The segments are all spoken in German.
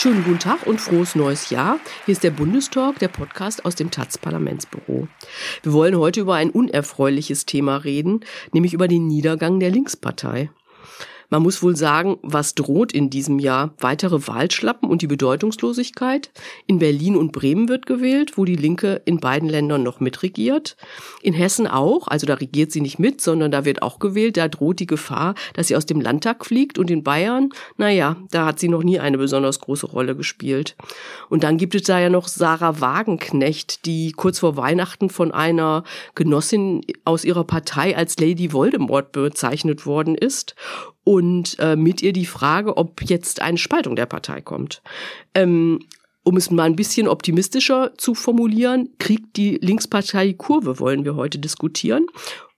Schönen guten Tag und frohes neues Jahr. Hier ist der Bundestalk, der Podcast aus dem Taz-Parlamentsbüro. Wir wollen heute über ein unerfreuliches Thema reden, nämlich über den Niedergang der Linkspartei. Man muss wohl sagen, was droht in diesem Jahr? Weitere Wahlschlappen und die Bedeutungslosigkeit? In Berlin und Bremen wird gewählt, wo die Linke in beiden Ländern noch mitregiert. In Hessen auch, also da regiert sie nicht mit, sondern da wird auch gewählt. Da droht die Gefahr, dass sie aus dem Landtag fliegt. Und in Bayern, naja, da hat sie noch nie eine besonders große Rolle gespielt. Und dann gibt es da ja noch Sarah Wagenknecht, die kurz vor Weihnachten von einer Genossin aus ihrer Partei als Lady Voldemort bezeichnet worden ist und äh, mit ihr die Frage, ob jetzt eine Spaltung der Partei kommt. Ähm, um es mal ein bisschen optimistischer zu formulieren, kriegt die Linkspartei Kurve, wollen wir heute diskutieren.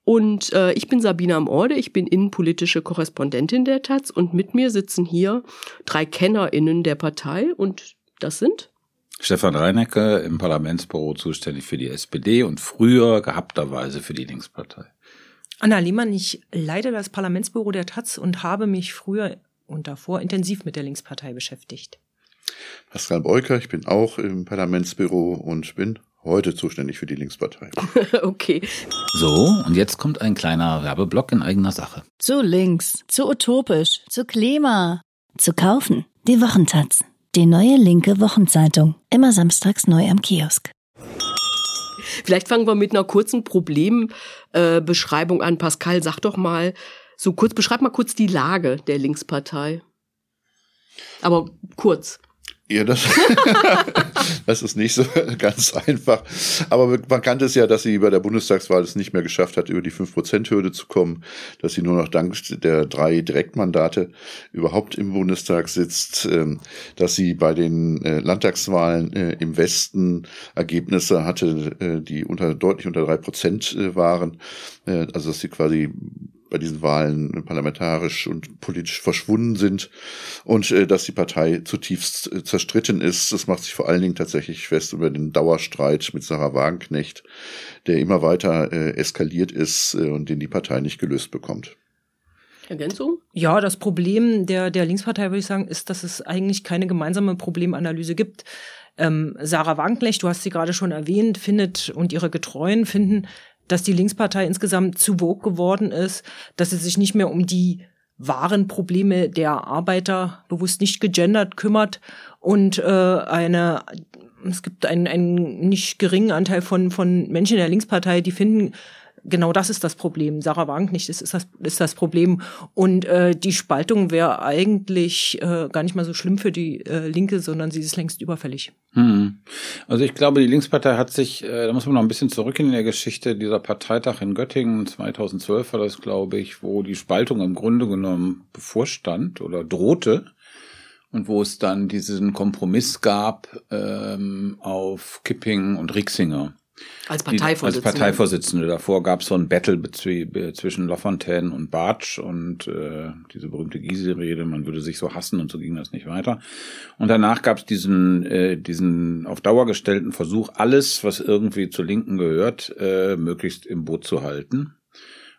Und äh, ich bin Sabina Amorde, ich bin innenpolitische Korrespondentin der Taz und mit mir sitzen hier drei KennerInnen der Partei und das sind Stefan Reinecke im Parlamentsbüro zuständig für die SPD und früher gehabterweise für die Linkspartei. Anna Lehmann, ich leite das Parlamentsbüro der Taz und habe mich früher und davor intensiv mit der Linkspartei beschäftigt. Pascal Beuker, ich bin auch im Parlamentsbüro und bin heute zuständig für die Linkspartei. okay. So, und jetzt kommt ein kleiner Werbeblock in eigener Sache. Zu links, zu utopisch, zu Klima. Zu kaufen. Die Wochentaz. Die neue linke Wochenzeitung. Immer samstags neu am Kiosk. Vielleicht fangen wir mit einer kurzen Problembeschreibung äh, an. Pascal, sag doch mal, so kurz, beschreib mal kurz die Lage der Linkspartei. Aber kurz. Ja, das, das ist nicht so ganz einfach. Aber man kannte es ja, dass sie bei der Bundestagswahl es nicht mehr geschafft hat, über die 5%-Hürde zu kommen, dass sie nur noch dank der drei Direktmandate überhaupt im Bundestag sitzt, ähm, dass sie bei den äh, Landtagswahlen äh, im Westen Ergebnisse hatte, äh, die unter, deutlich unter drei Prozent waren. Also dass sie quasi bei diesen Wahlen parlamentarisch und politisch verschwunden sind und äh, dass die Partei zutiefst äh, zerstritten ist. Das macht sich vor allen Dingen tatsächlich fest über den Dauerstreit mit Sarah Wagenknecht, der immer weiter äh, eskaliert ist äh, und den die Partei nicht gelöst bekommt. Ergänzung? Ja, das Problem der, der Linkspartei, würde ich sagen, ist, dass es eigentlich keine gemeinsame Problemanalyse gibt. Ähm, Sarah Wagenknecht, du hast sie gerade schon erwähnt, findet und ihre Getreuen finden, dass die Linkspartei insgesamt zu vogue geworden ist, dass sie sich nicht mehr um die wahren Probleme der Arbeiter bewusst nicht gegendert kümmert und äh, eine es gibt einen, einen nicht geringen Anteil von, von Menschen in der Linkspartei, die finden, genau das ist das Problem. Sarah Wagenknecht ist, ist, das, ist das Problem. Und äh, die Spaltung wäre eigentlich äh, gar nicht mal so schlimm für die äh, Linke, sondern sie ist längst überfällig. Hm. Also ich glaube, die Linkspartei hat sich, äh, da muss man noch ein bisschen zurück in der Geschichte, dieser Parteitag in Göttingen 2012 war das, glaube ich, wo die Spaltung im Grunde genommen bevorstand oder drohte und wo es dann diesen Kompromiss gab ähm, auf Kipping und Rixinger. Als Parteivorsitzende. Als Parteivorsitzende. Davor gab es so ein Battle zwischen Lafontaine und Bartsch und äh, diese berühmte Gysi-Rede, man würde sich so hassen und so ging das nicht weiter. Und danach gab es diesen, äh, diesen auf Dauer gestellten Versuch, alles, was irgendwie zur Linken gehört, äh, möglichst im Boot zu halten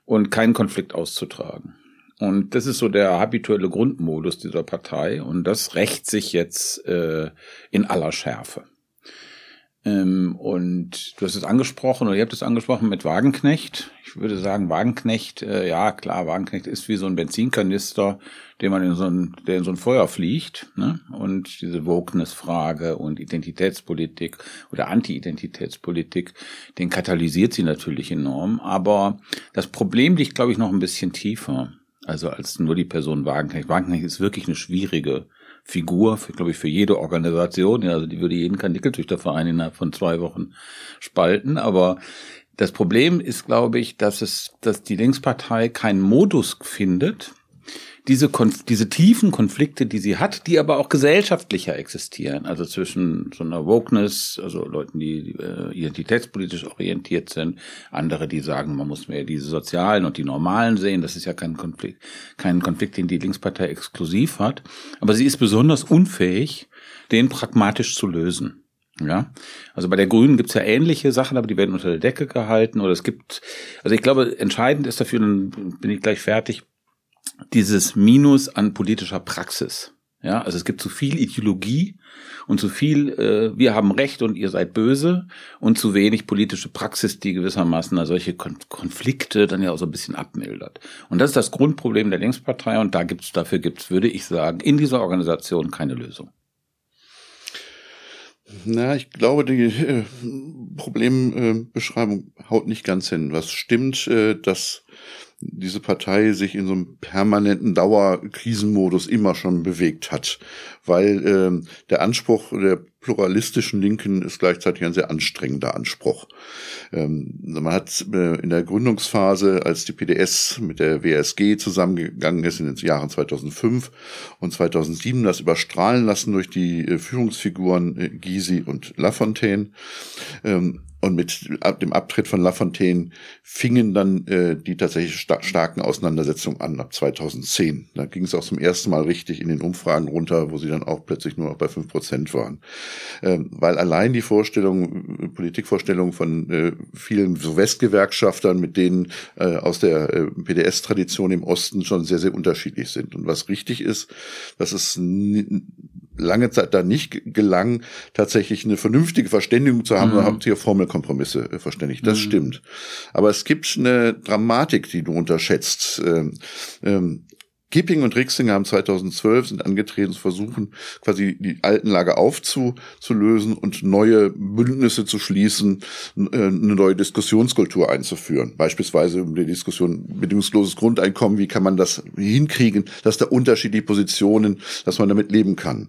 und keinen Konflikt auszutragen. Und das ist so der habituelle Grundmodus dieser Partei und das rächt sich jetzt äh, in aller Schärfe. Ähm, und du hast es angesprochen, oder ihr habt es angesprochen mit Wagenknecht. Ich würde sagen, Wagenknecht, äh, ja klar, Wagenknecht ist wie so ein Benzinkanister, den man in so ein, der in so ein Feuer fliegt. Ne? Und diese Wokeness-Frage und Identitätspolitik oder Anti-Identitätspolitik, den katalysiert sie natürlich enorm. Aber das Problem liegt, glaube ich, noch ein bisschen tiefer. Also als nur die Person Wagenknecht. Wagenknecht ist wirklich eine schwierige Figur, für, glaube ich, für jede Organisation. Ja, also die würde jeden Karnickelzüchterverein innerhalb von zwei Wochen spalten. Aber das Problem ist, glaube ich, dass es, dass die Linkspartei keinen Modus findet, diese, Konf diese tiefen Konflikte, die sie hat, die aber auch gesellschaftlicher existieren, also zwischen so einer Wokeness, also Leuten, die äh, identitätspolitisch orientiert sind, andere, die sagen, man muss mehr diese sozialen und die normalen sehen, das ist ja kein Konflikt, kein Konflikt, den die Linkspartei exklusiv hat, aber sie ist besonders unfähig, den pragmatisch zu lösen. Ja, also bei der Grünen gibt's ja ähnliche Sachen, aber die werden unter der Decke gehalten. Oder es gibt, also ich glaube, entscheidend ist dafür, dann bin ich gleich fertig, dieses Minus an politischer Praxis. Ja, also es gibt zu viel Ideologie und zu viel, äh, wir haben Recht und ihr seid böse und zu wenig politische Praxis, die gewissermaßen solche Kon Konflikte dann ja auch so ein bisschen abmildert. Und das ist das Grundproblem der Linkspartei und da gibt's, dafür gibt's, würde ich sagen, in dieser Organisation keine Lösung. Na, ich glaube, die äh, Problembeschreibung äh, haut nicht ganz hin. Was stimmt, äh, dass diese Partei sich in so einem permanenten Dauerkrisenmodus immer schon bewegt hat, weil äh, der Anspruch der pluralistischen Linken ist gleichzeitig ein sehr anstrengender Anspruch. Ähm, man hat äh, in der Gründungsphase, als die PDS mit der WSG zusammengegangen ist in den Jahren 2005 und 2007, das überstrahlen lassen durch die äh, Führungsfiguren äh, Gysi und Lafontaine. Ähm, und mit dem Abtritt von Lafontaine fingen dann äh, die tatsächlich sta starken Auseinandersetzungen an ab 2010. Da ging es auch zum ersten Mal richtig in den Umfragen runter, wo sie dann auch plötzlich nur noch bei fünf Prozent waren. Ähm, weil allein die Vorstellung, Politikvorstellung von äh, vielen so Westgewerkschaftern, mit denen äh, aus der äh, PDS-Tradition im Osten schon sehr, sehr unterschiedlich sind. Und was richtig ist, dass es lange Zeit da nicht gelang, tatsächlich eine vernünftige Verständigung zu haben, mhm. haben hier Formelkompromisse äh, verständigt. Das mhm. stimmt. Aber es gibt eine Dramatik, die du unterschätzt. Ähm, ähm, Kipping und Rixinger haben 2012 sind angetreten zu versuchen, quasi die alten Lager aufzulösen und neue Bündnisse zu schließen, äh, eine neue Diskussionskultur einzuführen. Beispielsweise über die Diskussion bedingungsloses Grundeinkommen, wie kann man das hinkriegen, dass da unterschiedliche Positionen, dass man damit leben kann.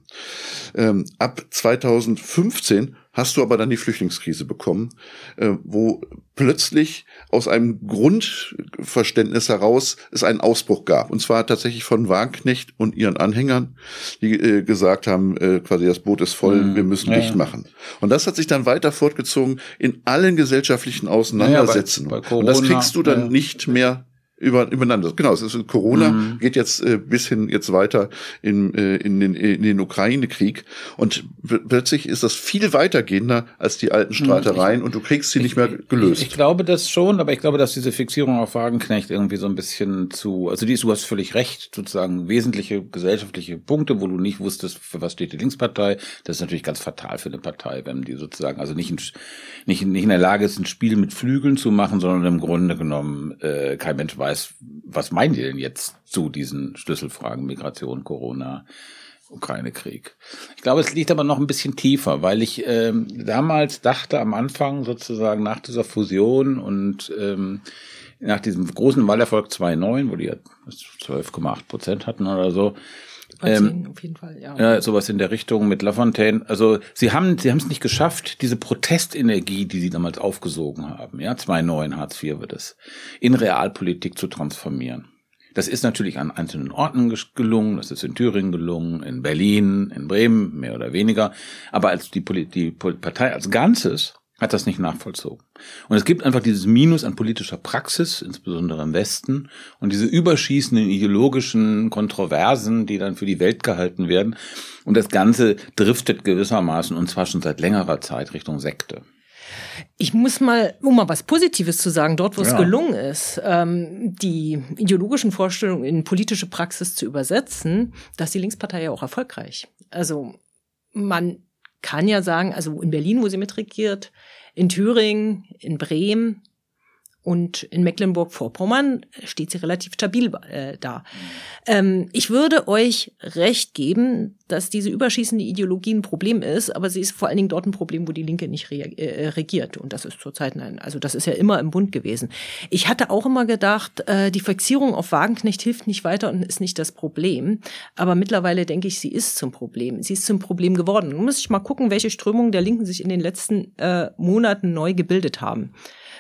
Ähm, ab 2015 hast du aber dann die Flüchtlingskrise bekommen, äh, wo plötzlich aus einem Grundverständnis heraus es einen Ausbruch gab. Und zwar tatsächlich von Wagenknecht und ihren Anhängern, die äh, gesagt haben, äh, quasi das Boot ist voll, mhm. wir müssen ja, dicht machen. Und das hat sich dann weiter fortgezogen in allen gesellschaftlichen Auseinandersetzungen. Ja, bei, bei Corona, und das kriegst du dann nicht mehr über, übereinander. Genau, es ist Corona mhm. geht jetzt äh, bis hin jetzt weiter in, äh, in den, in den Ukraine-Krieg und plötzlich ist das viel weitergehender als die alten mhm. Streitereien ich, und du kriegst sie ich, nicht mehr gelöst. Ich, ich, glaube das schon, aber ich glaube, dass diese Fixierung auf Wagenknecht irgendwie so ein bisschen zu, also die ist, du hast völlig recht, sozusagen wesentliche gesellschaftliche Punkte, wo du nicht wusstest, für was steht die Linkspartei. Das ist natürlich ganz fatal für eine Partei, wenn die sozusagen also nicht in, nicht, nicht in der Lage ist, ein Spiel mit Flügeln zu machen, sondern im Grunde genommen äh, kein Mensch weiß, weiß, was meint ihr denn jetzt zu diesen Schlüsselfragen Migration, Corona, Ukraine-Krieg? Ich glaube, es liegt aber noch ein bisschen tiefer, weil ich ähm, damals dachte am Anfang sozusagen nach dieser Fusion und ähm, nach diesem großen Wahlerfolg 2.9, wo die ja 12,8 Prozent hatten oder so, ähm, auf jeden Fall, ja. ja. Sowas in der Richtung mit Lafontaine. Also sie haben sie haben es nicht geschafft, diese Protestenergie, die sie damals aufgesogen haben, ja, 2.9 Hartz IV wird es, in Realpolitik zu transformieren. Das ist natürlich an einzelnen Orten gelungen, das ist in Thüringen gelungen, in Berlin, in Bremen, mehr oder weniger. Aber als die, die Partei als Ganzes hat das nicht nachvollzogen. Und es gibt einfach dieses Minus an politischer Praxis, insbesondere im Westen, und diese überschießenden ideologischen Kontroversen, die dann für die Welt gehalten werden. Und das Ganze driftet gewissermaßen, und zwar schon seit längerer Zeit, Richtung Sekte. Ich muss mal, um mal was Positives zu sagen, dort, wo ja. es gelungen ist, ähm, die ideologischen Vorstellungen in politische Praxis zu übersetzen, da ist die Linkspartei ja auch erfolgreich. Also man kann ja sagen, also in Berlin, wo sie mitregiert, in Thüringen, in Bremen, und in Mecklenburg-Vorpommern steht sie relativ stabil äh, da. Ähm, ich würde euch recht geben, dass diese überschießende Ideologie ein Problem ist, aber sie ist vor allen Dingen dort ein Problem, wo die Linke nicht re äh, regiert. Und das ist zurzeit ein, also das ist ja immer im Bund gewesen. Ich hatte auch immer gedacht, äh, die Fixierung auf Wagenknecht hilft nicht weiter und ist nicht das Problem. Aber mittlerweile denke ich, sie ist zum Problem. Sie ist zum Problem geworden. Nun muss ich mal gucken, welche Strömungen der Linken sich in den letzten äh, Monaten neu gebildet haben.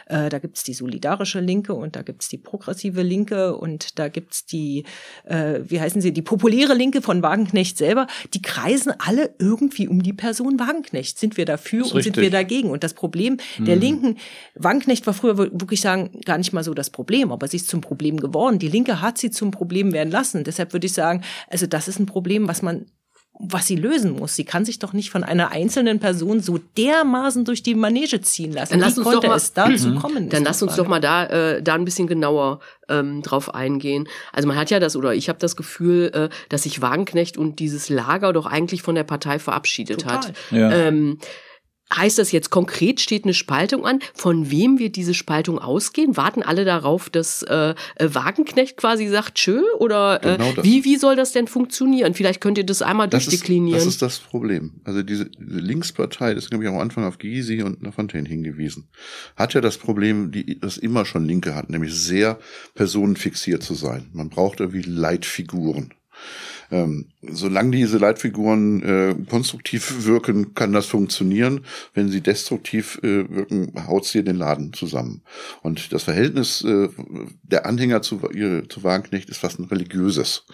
Äh, da gibt's die solidarische Linke und da gibt's die progressive Linke und da gibt's die, äh, wie heißen sie, die populäre Linke von Wagenknecht selber. Die kreisen alle irgendwie um die Person Wagenknecht. Sind wir dafür und sind wir dagegen? Und das Problem der Mhm. Linken, Wagenknecht war früher wirklich sagen, gar nicht mal so das Problem, aber sie ist zum Problem geworden. Die Linke hat sie zum Problem werden lassen. Deshalb würde ich sagen, also das ist ein Problem, was man was sie lösen muss. Sie kann sich doch nicht von einer einzelnen Person so dermaßen durch die Manege ziehen lassen. Dann lass Wie uns konnte doch mal, es dazu Mhm. kommen? Dann lass uns doch mal da, äh, da ein bisschen genauer ähm, drauf eingehen. Also man hat ja das, oder ich habe das Gefühl, äh, dass sich Wagenknecht und dieses Lager doch eigentlich von der Partei verabschiedet Total. hat. Ja. Ähm, Heißt das jetzt konkret, steht eine Spaltung an? Von wem wird diese Spaltung ausgehen? Warten alle darauf, dass äh, äh, Wagenknecht quasi sagt, tschö? Oder äh, Genau wie, wie soll das denn funktionieren? Vielleicht könnt ihr das einmal Das ist, durchdeklinieren. das ist das Problem. Also diese, diese Linkspartei, das habe ich am Anfang auf Gysi und Lafontaine hingewiesen, hat ja das Problem, die das immer schon Linke hat, nämlich sehr personenfixiert zu sein. Man braucht irgendwie Leitfiguren. Ähm, solange diese Leitfiguren äh, konstruktiv wirken, kann das funktionieren. Wenn sie destruktiv äh, wirken, haut sie den Laden zusammen. Und das Verhältnis äh, der Anhänger zu, ihr, zu Wagenknecht ist fast ein religiöses.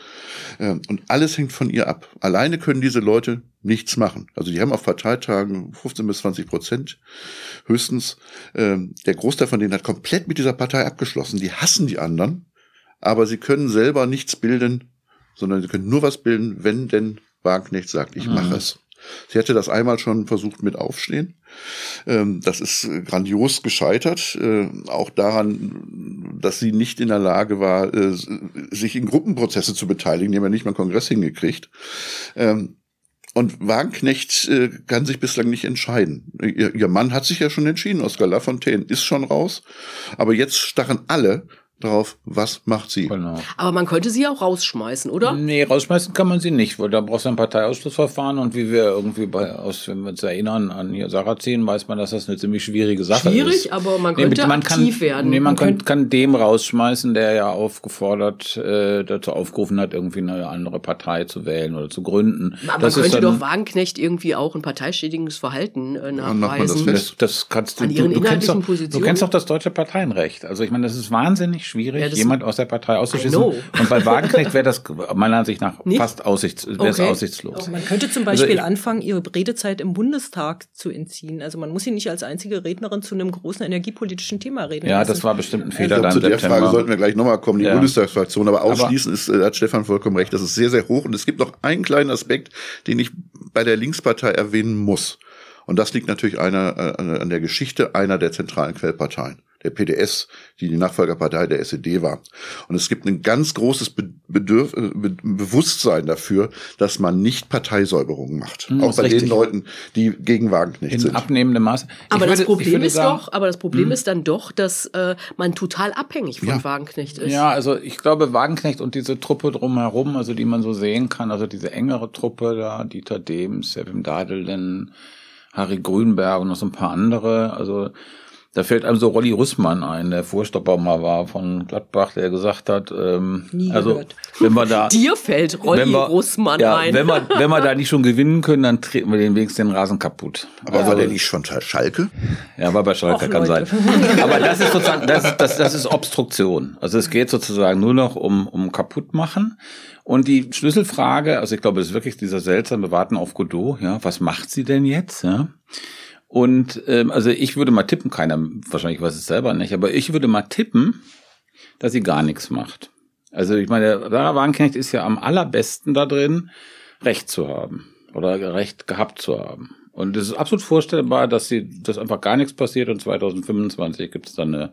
Ähm, und alles hängt von ihr ab. Alleine können diese Leute nichts machen. Also die haben auf Parteitagen 15 bis 20 Prozent höchstens. Ähm, der Großteil von denen hat komplett mit dieser Partei abgeschlossen. Die hassen die anderen, aber sie können selber nichts bilden, sondern sie können nur was bilden, wenn denn Wagenknecht sagt, ich mache es. Sie hatte das einmal schon versucht mit Aufstehen. Ähm, Das ist äh, grandios gescheitert. äh, Auch daran, dass sie nicht in der Lage war, äh, sich in Gruppenprozesse zu beteiligen. Die haben ja nicht mal einen Kongress hingekriegt. Ähm, Und Wagenknecht kann sich bislang nicht entscheiden. Ihr, ihr Mann hat sich ja schon entschieden. Oskar Lafontaine ist schon raus. Aber jetzt starren alle drauf, was macht sie? Genau. Aber man könnte sie auch rausschmeißen, oder? Nee, rausschmeißen kann man sie nicht, weil da brauchst du ein Parteiausschlussverfahren und wie wir irgendwie bei, aus, wenn wir uns erinnern an hier Sarrazin, weiß man, dass das eine ziemlich schwierige Sache ist. Schwierig, aber man könnte man aktiv kann, werden. Nee, man, Man kann, könnte- kann dem rausschmeißen, der ja aufgefordert, äh, dazu aufgerufen hat, irgendwie eine andere Partei zu wählen oder zu gründen. Aber man das ist könnte dann- doch Wagenknecht irgendwie auch ein parteischädigendes Verhalten äh, man nachweisen. das, das kannst du, An du, ihren du, kennst doch, du kennst doch das deutsche Parteienrecht. Also ich meine, das ist wahnsinnig schwierig, Ja, jemand aus der Partei auszuschließen. Und bei Wagenknecht wäre das meiner Ansicht nach Nicht? fast aussichts, Okay. aussichtslos. Man könnte zum Also Beispiel ich- anfangen, ihre Redezeit im Bundestag zu entziehen. Also man muss sie nicht als einzige Rednerin zu einem großen energiepolitischen Thema reden Ja, lassen. das war bestimmt ein Ich Fehler glaube, dann zu der September. Frage sollten wir gleich nochmal kommen, die Ja. Bundestagsfraktion. Aber Aber- ausschließen ist, äh, hat Stefan vollkommen recht, das ist sehr, sehr hoch. Und es gibt noch einen kleinen Aspekt, den ich bei der Linkspartei erwähnen muss. Und das liegt natürlich einer, äh, an der Geschichte einer der zentralen Quellparteien. Der PDS, die die Nachfolgerpartei der SED war. Und es gibt ein ganz großes Be Bedürf äh, Be Bewusstsein dafür, dass man nicht Parteisäuberungen macht. Hm, Auch bei richtig. den Leuten, die gegen Wagenknecht in sind. abnehmendem Maße. Ich Aber das würde- ich Problem ist sagen- doch, aber das Problem ist dann doch, dass äh, man total abhängig von Ja. Wagenknecht ist. Ja, also ich glaube, Wagenknecht und diese Truppe drumherum, also die man so sehen kann, also diese engere Truppe da, Dieter Dems, Sevim Dadelin, Harry Grünberg und noch so ein paar andere, also da fällt einem so Rolli Rüssmann ein, der Vorstopper mal war von Gladbach, der gesagt hat, ähm, Nie also gehört. wenn wir da Dir fällt Rolli wenn wir, Russmann ja, ein. Wenn wir, wenn wir da nicht schon gewinnen können, dann treten wir den wenigstens den Rasen kaputt. Aber Also- war der nicht schon Schalke? ja, war bei Schalke, Och, kann sein. Leute. Aber das ist sozusagen, das, ist- das, das ist Obstruktion. Also es geht sozusagen nur noch um, um kaputtmachen. Und die Schlüsselfrage, also ich glaube, das ist wirklich dieser seltsame Warten auf Godot, ja, was macht sie denn jetzt, ja? Und ähm, also ich würde mal tippen, keiner, wahrscheinlich weiß es selber nicht, aber ich würde mal tippen, dass sie gar nichts macht. Also ich meine, Sarah Wagenknecht ist ja am allerbesten da drin, Recht zu haben oder Recht gehabt zu haben. Und es ist absolut vorstellbar, dass sie, dass einfach gar nichts passiert und 2025 gibt es dann eine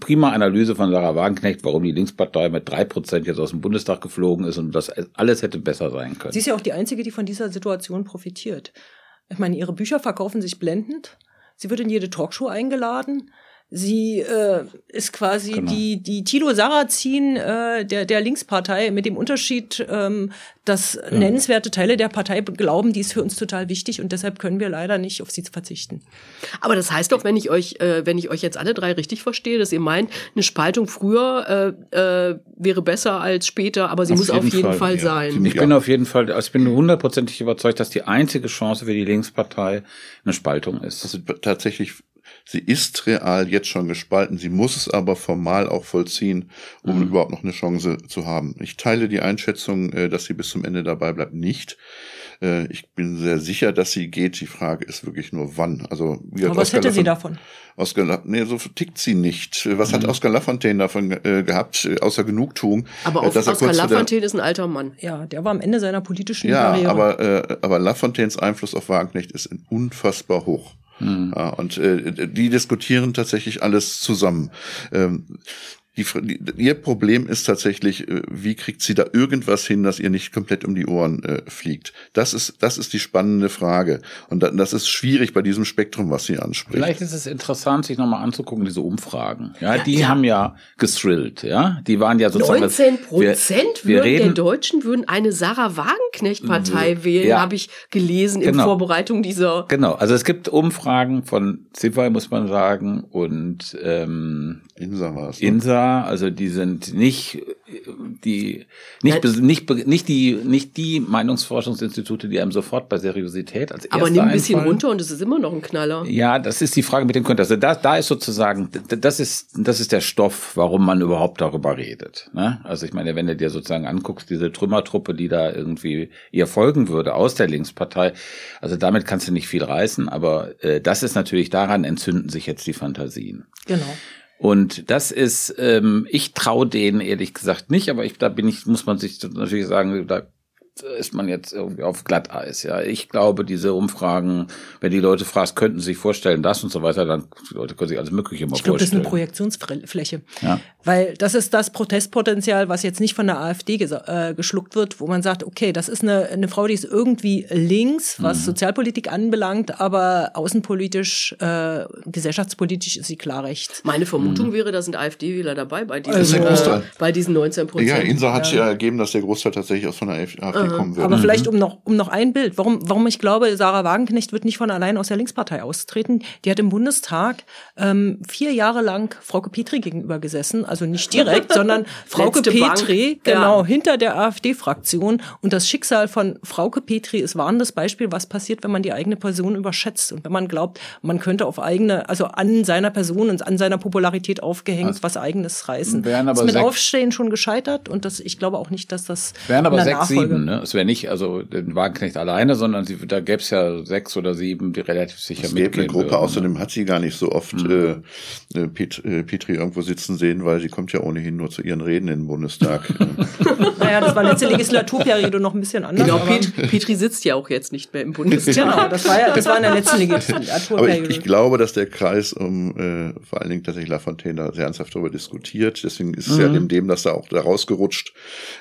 prima Analyse von Sarah Wagenknecht, warum die Linkspartei mit drei Prozent jetzt aus dem Bundestag geflogen ist und das alles hätte besser sein können. Sie ist ja auch die Einzige, die von dieser Situation profitiert. Ich meine, ihre Bücher verkaufen sich blendend. Sie wird in jede Talkshow eingeladen. Sie äh, ist quasi Genau. die, die Tilo Sarrazin äh, der, der Linkspartei mit dem Unterschied, ähm, dass nennenswerte Teile der Partei glauben, die ist für uns total wichtig und deshalb können wir leider nicht auf sie verzichten. Aber das heißt doch, wenn ich euch, äh, wenn ich euch jetzt alle drei richtig verstehe, dass ihr meint, eine Spaltung früher äh, äh, wäre besser als später, aber sie Auf muss auf jeden jeden Fall, Fall, ja. sein. Ich bin auf jeden Fall, also ich bin hundertprozentig überzeugt, dass die einzige Chance für die Linkspartei eine Spaltung ist. Das sind tatsächlich Sie ist real jetzt schon gespalten. Sie muss es aber formal auch vollziehen, um mhm. überhaupt noch eine Chance zu haben. Ich teile die Einschätzung, äh, dass sie bis zum Ende dabei bleibt, nicht. Äh, ich bin sehr sicher, dass sie geht. Die Frage ist wirklich nur wann. Also, wie Aber was Oscar hätte sie davon? Oscar, nee, so tickt sie nicht. Was mhm. hat Oscar Lafontaine davon äh, gehabt, außer Genugtuung? Aber auf, Oscar Lafontaine ist ein alter Mann. Ja, der war am Ende seiner politischen ja, Karriere. Ja, aber, äh, aber Lafontaines Einfluss auf Wagenknecht ist unfassbar hoch. Mhm. Ja, und äh, die diskutieren tatsächlich alles zusammen. Ähm, die, ihr Problem ist tatsächlich, äh, wie kriegt sie da irgendwas hin, dass ihr nicht komplett um die Ohren äh, fliegt? Das ist, das ist die spannende Frage. Und das ist schwierig bei diesem Spektrum, was sie anspricht. Vielleicht ist es interessant, sich nochmal anzugucken, diese Umfragen. Ja, die ja. haben ja gestrillt, ja. Die waren ja sozusagen. 19 Prozent wir, wir reden, der Deutschen würden eine Sarah Wagenknecht-Partei wählen, ja. habe ich gelesen in genau. Vorbereitung dieser. Genau, also es gibt Umfragen von Zivai, muss man sagen, und ähm, Insa war es. Ne? Insa also die sind nicht die nicht nicht nicht die nicht die Meinungsforschungsinstitute, die einem sofort bei Seriosität als Aber nimm ein bisschen einfallen. runter und es ist immer noch ein Knaller. Ja, das ist die Frage mit dem Konter. Also da da ist sozusagen das ist das ist der Stoff, warum man überhaupt darüber redet. Ne? Also ich meine, wenn du dir sozusagen anguckst, diese Trümmertruppe, die da irgendwie ihr folgen würde aus der Linkspartei, also damit kannst du nicht viel reißen. Aber äh, das ist natürlich daran entzünden sich jetzt die Fantasien. Genau. Und das ist, ähm, ich traue denen ehrlich gesagt nicht, aber ich, da bin ich, muss man sich natürlich sagen, da ist man jetzt irgendwie auf Glatteis. Ja, ich glaube, diese Umfragen, wenn die Leute fragst, könnten sie sich vorstellen, das und so weiter, dann die Leute können sich alles Mögliche mal ich glaub, vorstellen. Ich glaube, das ist eine Projektionsfläche. Ja. Weil das ist das Protestpotenzial, was jetzt nicht von der AfD äh, geschluckt wird, wo man sagt, okay, das ist eine, eine Frau, die ist irgendwie links, was mhm. Sozialpolitik anbelangt, aber außenpolitisch, äh, gesellschaftspolitisch ist sie klar rechts. Meine Vermutung mhm. wäre, da sind AfD-Wähler dabei bei diesen, also, äh, bei diesen 19 Prozent. Ja, Insa hat ja ergeben, dass der Großteil tatsächlich aus von der AfD kommen würde. Aber mhm. vielleicht um noch, um noch ein Bild, warum, warum ich glaube, Sarah Wagenknecht wird nicht von allein aus der Linkspartei austreten. Die hat im Bundestag ähm, vier Jahre lang Frauke Petri gegenüber gesessen, also nicht direkt, sondern Frauke Petri, Bank. genau, ja. hinter der AfD-Fraktion. Und das Schicksal von Frauke Petri ist warnendes Beispiel, was passiert, wenn man die eigene Person überschätzt und wenn man glaubt, man könnte auf eigene, also an seiner Person und an seiner Popularität aufgehängt, also was eigenes reißen. Wären aber ist mit Aufstehen schon gescheitert und das, ich glaube auch nicht, dass das. Wären aber sechs, Nachfolge sieben, ne? Es wäre nicht, also den Wagenknecht alleine, sondern sie, da gäbe es ja sechs oder sieben, die relativ sicher es mitgehen eine Gruppe, würden, außerdem ne? hat sie gar nicht so oft mhm. äh, äh Pet, äh, Petri irgendwo sitzen sehen, weil sie kommt ja ohnehin nur zu ihren Reden im Bundestag. naja, das war letzte Legislaturperiode noch ein bisschen anders. Genau, Pet, Petri sitzt ja auch jetzt nicht mehr im Bundestag. genau, das war ja, das war in der letzten Legislaturperiode. Aber ich, ich glaube, dass der Kreis um äh, vor allen Dingen tatsächlich Lafontaine da sehr ernsthaft darüber diskutiert. Deswegen ist es mhm. ja dem, dem, dass da auch da rausgerutscht,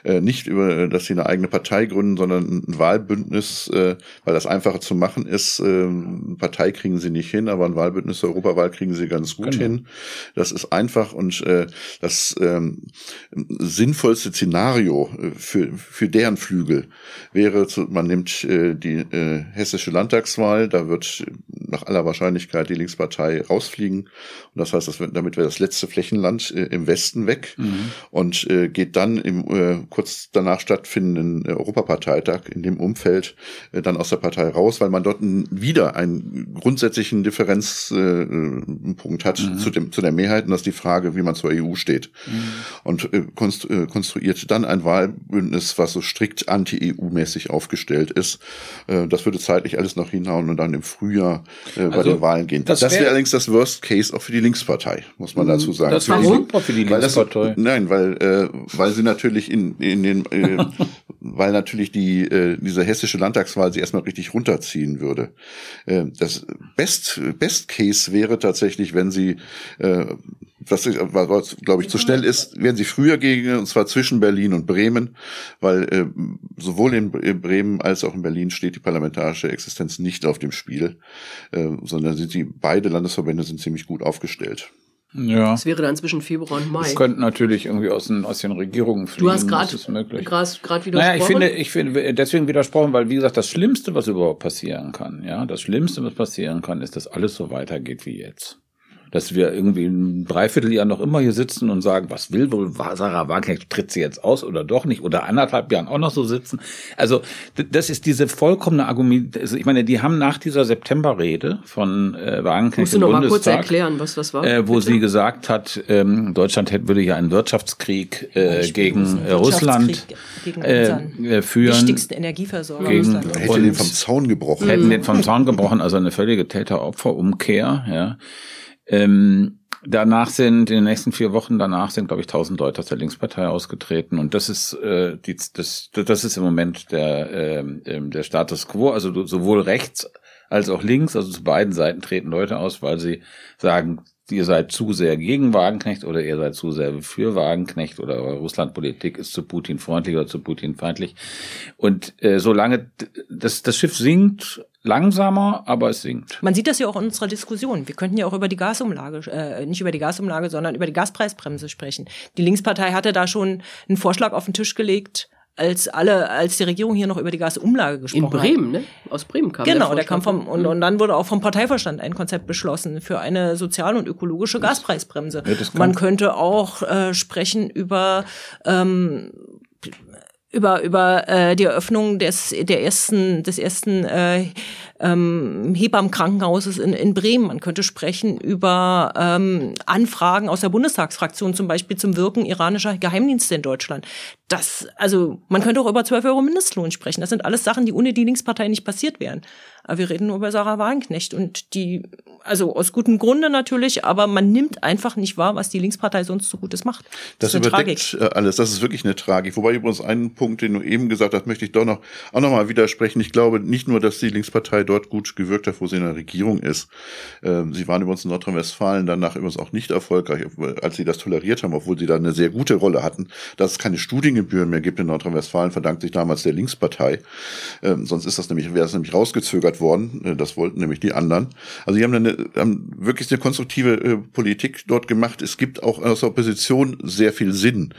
äh, nicht über, dass sie eine eigene Partei gründen, sondern ein Wahlbündnis, äh, weil das einfacher zu machen ist. Äh, Partei kriegen sie nicht hin, aber ein Wahlbündnis Europawahl kriegen sie ganz gut genau. hin. Das ist einfach und äh, das ähm, sinnvollste Szenario äh, für, für deren Flügel wäre, man nimmt äh, die äh, hessische Landtagswahl, da wird nach aller Wahrscheinlichkeit die Linkspartei rausfliegen. Und das heißt, das wird, damit wäre das letzte Flächenland äh, im Westen weg mhm. und äh, geht dann im äh, kurz danach stattfindenden äh, Europaparteitag in dem Umfeld äh, dann aus der Partei raus, weil man dort wieder einen grundsätzlichen Differenzpunkt äh, hat mhm. zu, dem, zu der Mehrheit und das ist die Frage, wie man zur EU steht. Mhm. Und äh, konstru äh, konstruiert dann ein Wahlbündnis, was so strikt anti-EU-mäßig aufgestellt ist. Äh, das würde zeitlich alles noch hinhauen und dann im Frühjahr äh, bei also, den Wahlen gehen. Das, das wäre allerdings das Worst Case auch für die Linkspartei, muss man dazu sagen. Das war super für die Linkspartei. Das, nein, weil, äh, weil sie natürlich in, in den, äh, weil natürlich die, äh, diese hessische Landtagswahl sie erstmal richtig runterziehen würde. Äh, das Best, Best Case wäre tatsächlich, wenn sie äh, was, glaube ich zu schnell ist, werden sie früher gegen, und zwar zwischen Berlin und Bremen, weil äh, sowohl in Bremen als auch in Berlin steht die parlamentarische Existenz nicht auf dem Spiel, äh, sondern sind die beide Landesverbände sind ziemlich gut aufgestellt. Ja. Das wäre dann zwischen Februar und Mai. Das könnte natürlich irgendwie aus den, aus den Regierungen fliegen. Du hast gerade widersprochen. Naja, ich finde, ich finde deswegen widersprochen, weil wie gesagt, das Schlimmste, was überhaupt passieren kann, ja, das Schlimmste, was passieren kann, ist, dass alles so weitergeht wie jetzt. Dass wir irgendwie ein Dreivierteljahr noch immer hier sitzen und sagen, was will wohl Sarah Wagenknecht, tritt sie jetzt aus oder doch nicht oder anderthalb Jahren auch noch so sitzen. Also das ist diese vollkommene Argument. Also ich meine, die haben nach dieser Septemberrede von äh, Wagenknecht Musst du im noch mal Bundestag, kurz erklären, was das war? äh, wo bitte? sie gesagt hat, ähm, Deutschland hätte, würde ja einen Wirtschaftskrieg äh, gegen äh, Russland gegen äh, äh, führen. wichtigsten Energieversorger Gegen- Russland. Hätte den vom Zaun gebrochen. hätten den vom Zaun gebrochen, also eine völlige Täter-Opfer-Umkehr. Ja. Ähm, danach sind in den nächsten vier Wochen danach sind glaube ich 1000 Leute aus der Linkspartei ausgetreten und das ist äh, die, das das ist im Moment der ähm, ähm, der Status quo, also sowohl rechts als auch links, also zu beiden Seiten treten Leute aus, weil sie sagen, ihr seid zu sehr gegen Wagenknecht oder ihr seid zu sehr für Wagenknecht oder eure Russlandpolitik ist zu Putin freundlich oder zu Putin feindlich. Und äh, solange das, das Schiff sinkt, langsamer, aber es sinkt. Man sieht das ja auch in unserer Diskussion. Wir könnten ja auch über die Gasumlage, äh, nicht über die Gasumlage, sondern über die Gaspreisbremse sprechen. Die Linkspartei hatte da schon einen Vorschlag auf den Tisch gelegt, als alle, als die Regierung hier noch über die Gasumlage gesprochen In Bremen, ne? Aus Bremen kam Genau, der der kam vom und, und dann wurde auch vom Parteivorstand ein Konzept beschlossen für eine sozial und ökologische Gaspreisbremse. Ja, Man könnte auch äh, sprechen über ähm, über über äh, die Eröffnung des der ersten des ersten äh, ähm, Hebammenkrankenhauses in, in Bremen. Man könnte sprechen über ähm, Anfragen aus der Bundestagsfraktion, zum Beispiel zum Wirken iranischer Geheimdienste in Deutschland. Das, also man könnte auch über 12 Euro Mindestlohn sprechen. Das sind alles Sachen, die ohne die Linkspartei nicht passiert wären. Aber wir reden nur über Sarah Wagenknecht und die, also aus gutem Grunde natürlich, aber man nimmt einfach nicht wahr, was die Linkspartei sonst so Gutes macht. Das, ist eine überdeckt äh, alles. Das ist wirklich eine Tragik. Wobei übrigens einen Punkt, den du eben gesagt hast, möchte ich doch noch auch noch mal widersprechen. Ich glaube nicht nur, dass die Linkspartei dort gut gewirkt hat, wo sie in der Regierung ist. Ähm, sie waren übrigens in Nordrhein-Westfalen danach übrigens auch nicht erfolgreich, als sie das toleriert haben, obwohl sie da eine sehr gute Rolle hatten. Dass es keine Studiengebühren mehr gibt in Nordrhein-Westfalen, verdankt sich damals der Linkspartei. Ähm, sonst ist das nämlich, wäre es nämlich rausgezögert worden. Äh, Das wollten nämlich die anderen. Also die haben, eine, haben wirklich eine konstruktive äh, Politik dort gemacht. Es gibt auch aus der Opposition sehr viel Sinn,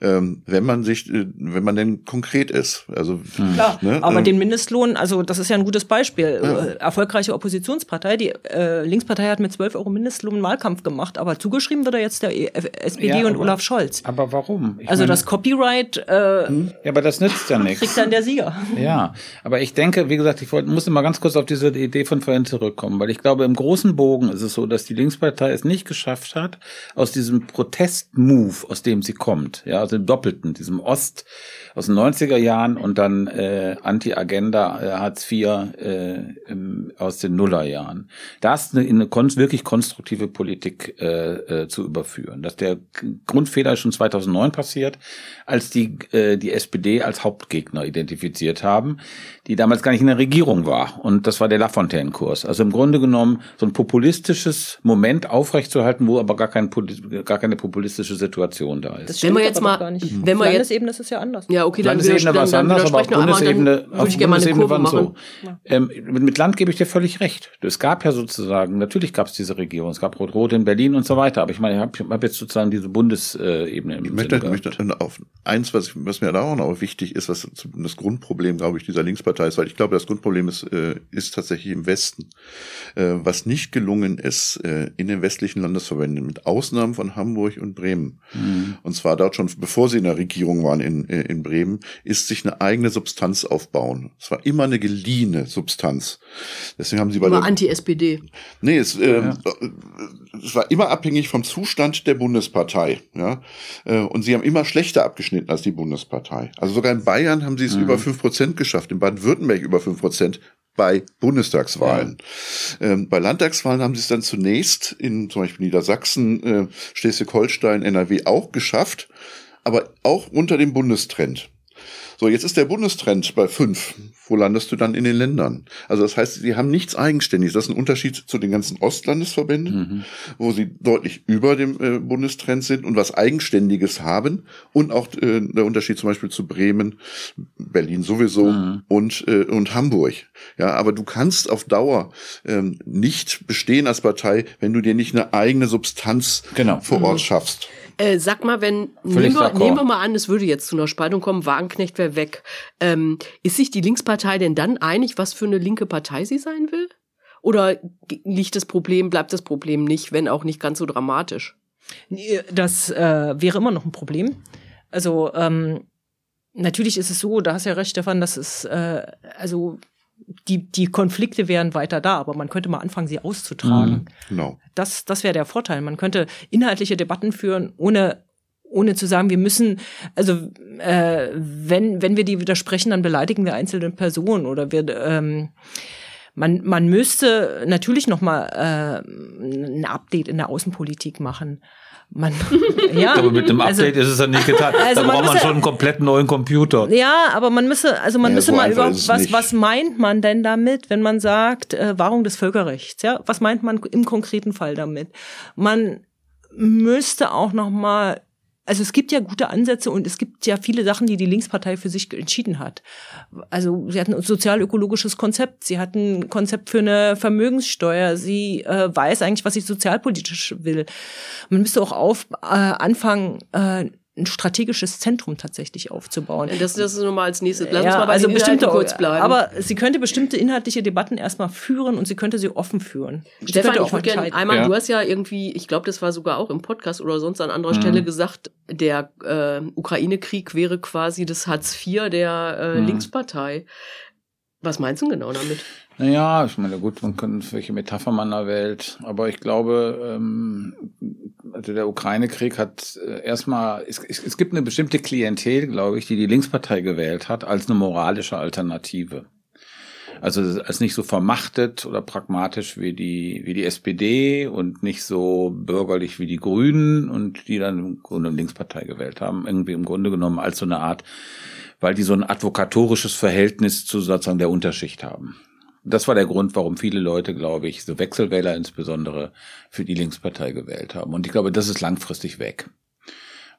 ähm, wenn man sich, äh, wenn man denn konkret ist. Also Klar, ne, aber ähm, den Mindestlohn, also das ist ja ein gutes Beispiel. Äh, Erfolgreiche Oppositionspartei, die äh, Linkspartei hat mit 12 Euro Mindestlohn Wahlkampf gemacht, aber zugeschrieben wird er jetzt der E- SPD Ja, und aber- Olaf Scholz. Aber warum? Ich Also meine- das Copyright äh, ja, aber das nützt ja nichts. kriegt dann der Sieger. Ja, aber ich denke, wie gesagt, ich wollte, muss mal ganz kurz auf diese Idee von vorhin zurückkommen, weil ich glaube, im großen Bogen ist es so, dass die Linkspartei es nicht geschafft hat, aus diesem Protest-Move, aus dem sie kommt, ja, aus dem Doppelten, diesem Ost aus den 90er Jahren und dann äh, Anti-Agenda äh, Hartz IV äh, im, aus den Nullerjahren, das eine, in eine kon wirklich konstruktive Politik äh, äh, zu überführen. Dass der Grundfehler ist schon 2009 passiert, als die äh, die SPD als Hauptgegner identifiziert haben, die damals gar nicht in der Regierung war. Und das war der Lafontaine-Kurs. Also im Grunde genommen so ein populistisches Moment aufrechtzuerhalten, wo aber gar, kein, gar keine populistische Situation da ist. Das Wenn wir stimmt jetzt aber mal- gar nicht. wenn wir jetzt- Landesebene ist es ja anders. Ja, okay, dann, Landesebene war es anders, aber auf Bundesebene, auf Bundesebene waren so. machen. Ähm, mit, Land gebe ich dir völlig recht. Es gab ja sozusagen, natürlich gab es diese Regierung, es gab Rot-Rot in Berlin und so weiter, aber ich meine, ich habe hab jetzt sozusagen diese Bundesebene im Ich möchte, gehabt. möchte auf eins, was, was mir da auch noch wichtig ist, was das Grundproblem, glaube ich, dieser Linkspartei ist, weil ich glaube, das Grundproblem ist, äh, ist tatsächlich im Westen. Äh, was nicht gelungen ist äh, in den westlichen Landesverbänden, mit Ausnahmen von Hamburg und Bremen, Mhm. und zwar dort schon, bevor sie in der Regierung waren in, in Bremen, ist sich eine eigene Substanz aufbauen. Es war immer eine geliehene Substanz. Deswegen haben sie bei Immer Anti-SPD. Nee, es, ähm, es war immer abhängig vom Zustand der Bundespartei. Ja? Äh, Und sie haben immer schlechter abgeschnitten als die Bundespartei. Also sogar in Bayern haben sie es über fünf Prozent geschafft, in Baden-Württemberg über fünf Prozent bei Bundestagswahlen. Ähm, bei Landtagswahlen haben sie es dann zunächst in zum Beispiel Niedersachsen, äh, Schleswig-Holstein, NRW auch geschafft, aber auch unter dem Bundestrend. So, jetzt ist der Bundestrend bei fünf. Wo landest du dann in den Ländern? Also das heißt, sie haben nichts Eigenständiges. Das ist ein Unterschied zu den ganzen Ostlandesverbänden, wo sie deutlich über dem äh, Bundestrend sind und was Eigenständiges haben. Und auch äh, der Unterschied zum Beispiel zu Bremen, Berlin sowieso und, äh, und Hamburg. Ja, aber du kannst auf Dauer ähm, nicht bestehen als Partei, wenn du dir nicht eine eigene Substanz Genau. vor Ort schaffst. Äh, sag mal, wenn nehmen wir, nehmen wir mal an, es würde jetzt zu einer Spaltung kommen, Wagenknecht wäre weg. Ähm, ist sich die Linkspartei denn dann einig, was für eine linke Partei sie sein will? Oder liegt das Problem, bleibt das Problem nicht, wenn auch nicht ganz so dramatisch? Das äh, wäre immer noch ein Problem. Also ähm, natürlich ist es so, da hast du ja recht, Stefan, dass es äh, also die, die Konflikte wären weiter da, aber man könnte mal anfangen, sie auszutragen. Mhm, genau. Das, das wäre der Vorteil. Man könnte inhaltliche Debatten führen, ohne ohne zu sagen, wir müssen, also äh, wenn wenn wir die widersprechen, dann beleidigen wir einzelne Personen oder wir ähm, man man müsste natürlich noch mal äh, ein Update in der Außenpolitik machen. Man, ja, aber mit dem also Update also, ist es ja nicht getan. Also da braucht man, schon einen komplett neuen Computer. Ja, aber man müsse, also man ja, müsse so mal über was, was meint man denn damit, wenn man sagt, äh, Wahrung des Völkerrechts? Ja, was meint man im konkreten Fall damit? Man müsste auch noch mal also es gibt ja gute Ansätze und es gibt ja viele Sachen, die die Linkspartei für sich entschieden hat. Also sie hatten ein sozialökologisches Konzept, sie hatten ein Konzept für eine Vermögenssteuer, sie äh, weiß eigentlich, was sie sozialpolitisch will. Man müsste auch auf äh, anfangen, äh, ein strategisches Zentrum tatsächlich aufzubauen. Das, das ist nochmal als nächstes. Lass ja, uns mal bei also bestimmte, kurz bleiben. Aber sie könnte bestimmte inhaltliche Debatten erstmal führen und sie könnte sie offen führen. Stefan, ich würde gerne einmal, ja. du hast ja irgendwie, ich glaube, das war sogar auch im Podcast oder sonst an anderer mhm. Stelle gesagt, der äh, Ukraine-Krieg wäre quasi das Hartz IV der äh, mhm. Linkspartei. Was meinst du genau damit? Naja, ich meine, gut, man kann welche Metapher man da wählt, aber ich glaube, ähm, also der Ukraine-Krieg hat äh, erstmal, es, es, gibt eine bestimmte Klientel, glaube ich, die die Linkspartei gewählt hat, als eine moralische Alternative. Also als nicht so vermachtet oder pragmatisch wie die, wie die SPD und nicht so bürgerlich wie die Grünen und die dann im Grunde Linkspartei gewählt haben. Irgendwie im Grunde genommen als so eine Art, weil die so ein advokatorisches Verhältnis zu sozusagen der Unterschicht haben. Das war der Grund, warum viele Leute, glaube ich, so Wechselwähler insbesondere für die Linkspartei gewählt haben. Und ich glaube, das ist langfristig weg,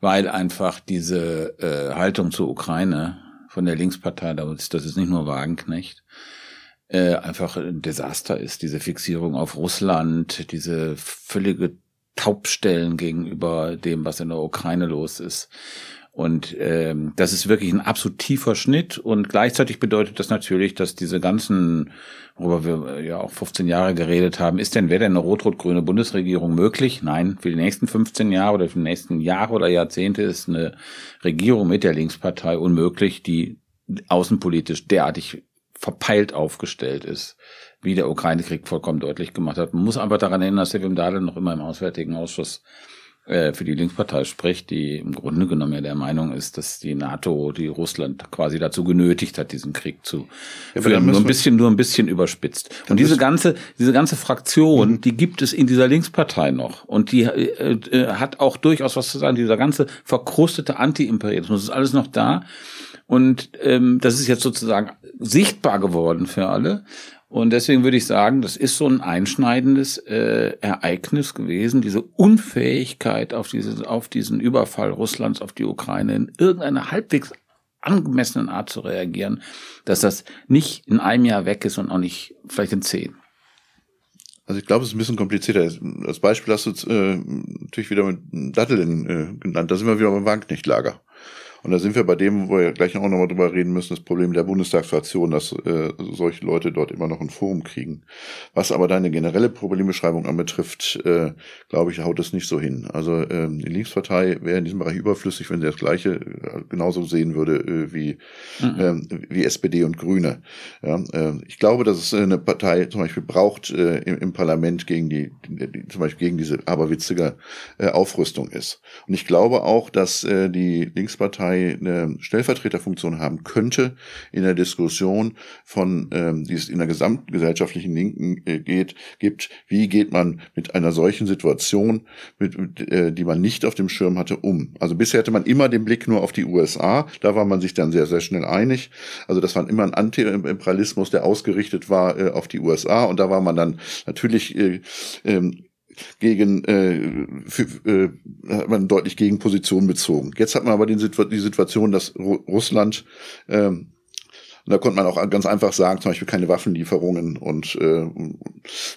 weil einfach diese äh, Haltung zur Ukraine von der Linkspartei, das ist nicht nur Wagenknecht, äh, einfach ein Desaster ist. Diese Fixierung auf Russland, diese völlige Taubstellen gegenüber dem, was in der Ukraine los ist. Und ähm, das ist wirklich ein absolut tiefer Schnitt. Und gleichzeitig bedeutet das natürlich, dass diese ganzen, worüber wir ja auch 15 Jahre geredet haben, ist denn, wäre denn eine rot-rot-grüne Bundesregierung möglich? Nein, für die nächsten 15 Jahre oder für die nächsten Jahre oder Jahrzehnte ist eine Regierung mit der Linkspartei unmöglich, die außenpolitisch derartig verpeilt aufgestellt ist, wie der Ukraine-Krieg vollkommen deutlich gemacht hat. Man muss einfach daran erinnern, dass Sevim Dadel noch immer im Auswärtigen Ausschuss äh, für die Linkspartei spricht, die im Grunde genommen ja der Meinung ist, dass die NATO, die Russland quasi dazu genötigt hat, diesen Krieg zu ja, führen. Nur ein bisschen, nur ein bisschen überspitzt. Und diese ganze, diese ganze Fraktion, mhm. die gibt es in dieser Linkspartei noch. Und die äh, äh, hat auch durchaus was zu sagen. Dieser ganze verkrustete Anti-Imperialismus ist alles noch da. Und ähm, das ist jetzt sozusagen sichtbar geworden für alle. Und deswegen würde ich sagen, das ist so ein einschneidendes äh, Ereignis gewesen, diese Unfähigkeit auf, diese, auf diesen Überfall Russlands auf die Ukraine in irgendeiner halbwegs angemessenen Art zu reagieren, dass das nicht in einem Jahr weg ist und auch nicht vielleicht in zehn. Also ich glaube, es ist ein bisschen komplizierter. Als Beispiel hast du äh, natürlich wieder mit Datteln äh, genannt. Da sind wir wieder beim Wagenknecht-Lager. Und da sind wir bei dem, wo wir gleich auch nochmal drüber reden müssen, das Problem der Bundestagsfraktion, dass äh, solche Leute dort immer noch ein Forum kriegen. Was aber deine generelle Problembeschreibung anbetrifft, äh, glaube ich, haut es nicht so hin. Also äh, die Linkspartei wäre in diesem Bereich überflüssig, wenn sie das Gleiche äh, genauso sehen würde äh, wie, mhm. äh, wie SPD und Grüne. Ja, äh, ich glaube, dass es eine Partei zum Beispiel braucht äh, im, im Parlament gegen die, die, zum Beispiel gegen diese aberwitzige äh, Aufrüstung ist. Und ich glaube auch, dass äh, die Linkspartei Partei eine Stellvertreterfunktion haben könnte in der Diskussion von, ähm, die es in der gesamtgesellschaftlichen Linken äh, geht, gibt, wie geht man mit einer solchen Situation, mit, mit, äh, die man nicht auf dem Schirm hatte, um. Also bisher hatte man immer den Blick nur auf die USA, da war man sich dann sehr, sehr schnell einig. Also das war immer ein Anti-Imperialismus, der ausgerichtet war äh, auf die USA und da war man dann natürlich äh, ähm, gegen äh, für, äh, hat man deutlich gegen Position bezogen. Jetzt hat man aber die, die Situation, dass Ru Russland ähm, und da konnte man auch ganz einfach sagen, zum Beispiel keine Waffenlieferungen und äh,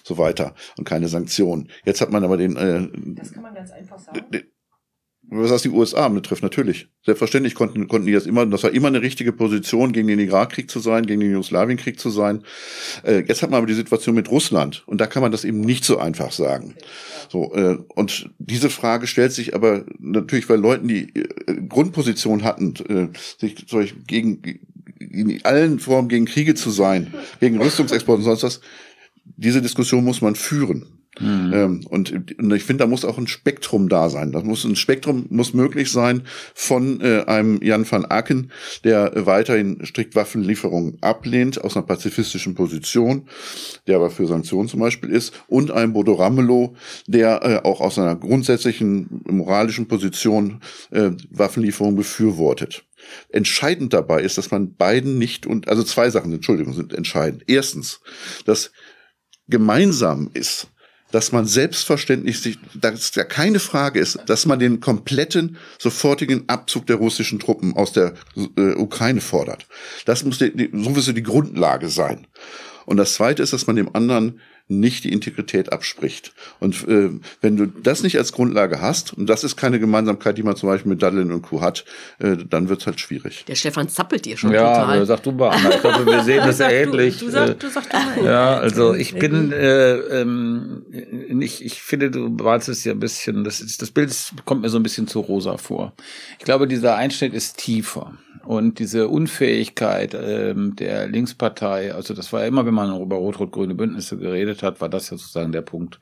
so weiter und keine Sanktionen. Jetzt hat man aber den. Äh, das kann man ganz einfach sagen. Was die USA betrifft, natürlich. Selbstverständlich konnten, konnten die das immer, das war immer eine richtige Position, gegen den Irakkrieg zu sein, gegen den Jugoslawienkrieg zu sein. Äh, jetzt hat man aber die Situation mit Russland und da kann man das eben nicht so einfach sagen. So, äh, und diese Frage stellt sich aber natürlich, weil Leuten die äh, Grundposition hatten, äh, sich solch gegen, in allen Formen gegen Kriege zu sein, gegen Rüstungsexport und sonst was, diese Diskussion muss man führen. Mhm. Ähm, und, und, ich finde, da muss auch ein Spektrum da sein. Das muss ein Spektrum muss möglich sein von äh, einem Jan van Aken, der weiterhin strikt Waffenlieferungen ablehnt aus einer pazifistischen Position, der aber für Sanktionen zum Beispiel ist, und einem Bodo Ramelow, der äh, auch aus einer grundsätzlichen moralischen Position äh, Waffenlieferungen befürwortet. Entscheidend dabei ist, dass man beiden nicht und also zwei Sachen, Entschuldigung, sind entscheidend. Erstens, dass gemeinsam ist, dass man selbstverständlich sich, dass ja keine Frage ist, dass man den kompletten sofortigen Abzug der russischen Truppen aus der äh, Ukraine fordert. Das muss die, die, sowieso die Grundlage sein. Und das Zweite ist, dass man dem anderen nicht die Integrität abspricht. Und äh, wenn du das nicht als Grundlage hast, und das ist keine Gemeinsamkeit, die man zum Beispiel mit Dublin und Co. hat, äh, dann wird's halt schwierig. Der Stefan zappelt dir schon ja, total. Ja, sag du mal, Anna. Ich glaube, wir sehen das ja ähnlich. Du, du, sag, du sag du mal. Ja, also ich bin äh, ähm, nicht, ich finde, du malst es ja ein bisschen, das, ist, das Bild kommt mir so ein bisschen zu rosa vor. Ich glaube, dieser Einschnitt ist tiefer. Und diese Unfähigkeit ähm, der Linkspartei, also das war ja immer, wenn man über rot-rot-grüne Bündnisse geredet hat, war das ja sozusagen der Punkt,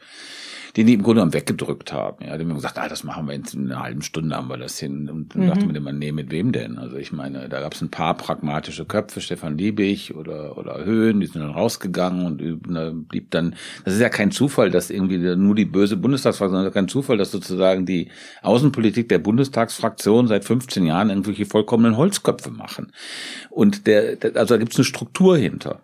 den die im Grunde genommen weggedrückt haben. Ja, die haben gesagt, ah, das machen wir in einer halben Stunde, haben wir das hin. Und dann mhm. dachte man immer, nee, mit wem denn? Also ich meine, da gab es ein paar pragmatische Köpfe, Stefan Liebig oder, oder Höhen, die sind dann rausgegangen und da blieb dann, das ist ja kein Zufall, dass irgendwie nur die böse Bundestagsfraktion, sondern kein Zufall, dass sozusagen die Außenpolitik der Bundestagsfraktion seit 15 Jahren irgendwelche vollkommenen Holzköpfe machen. Und der, also da gibt es eine Struktur hinter.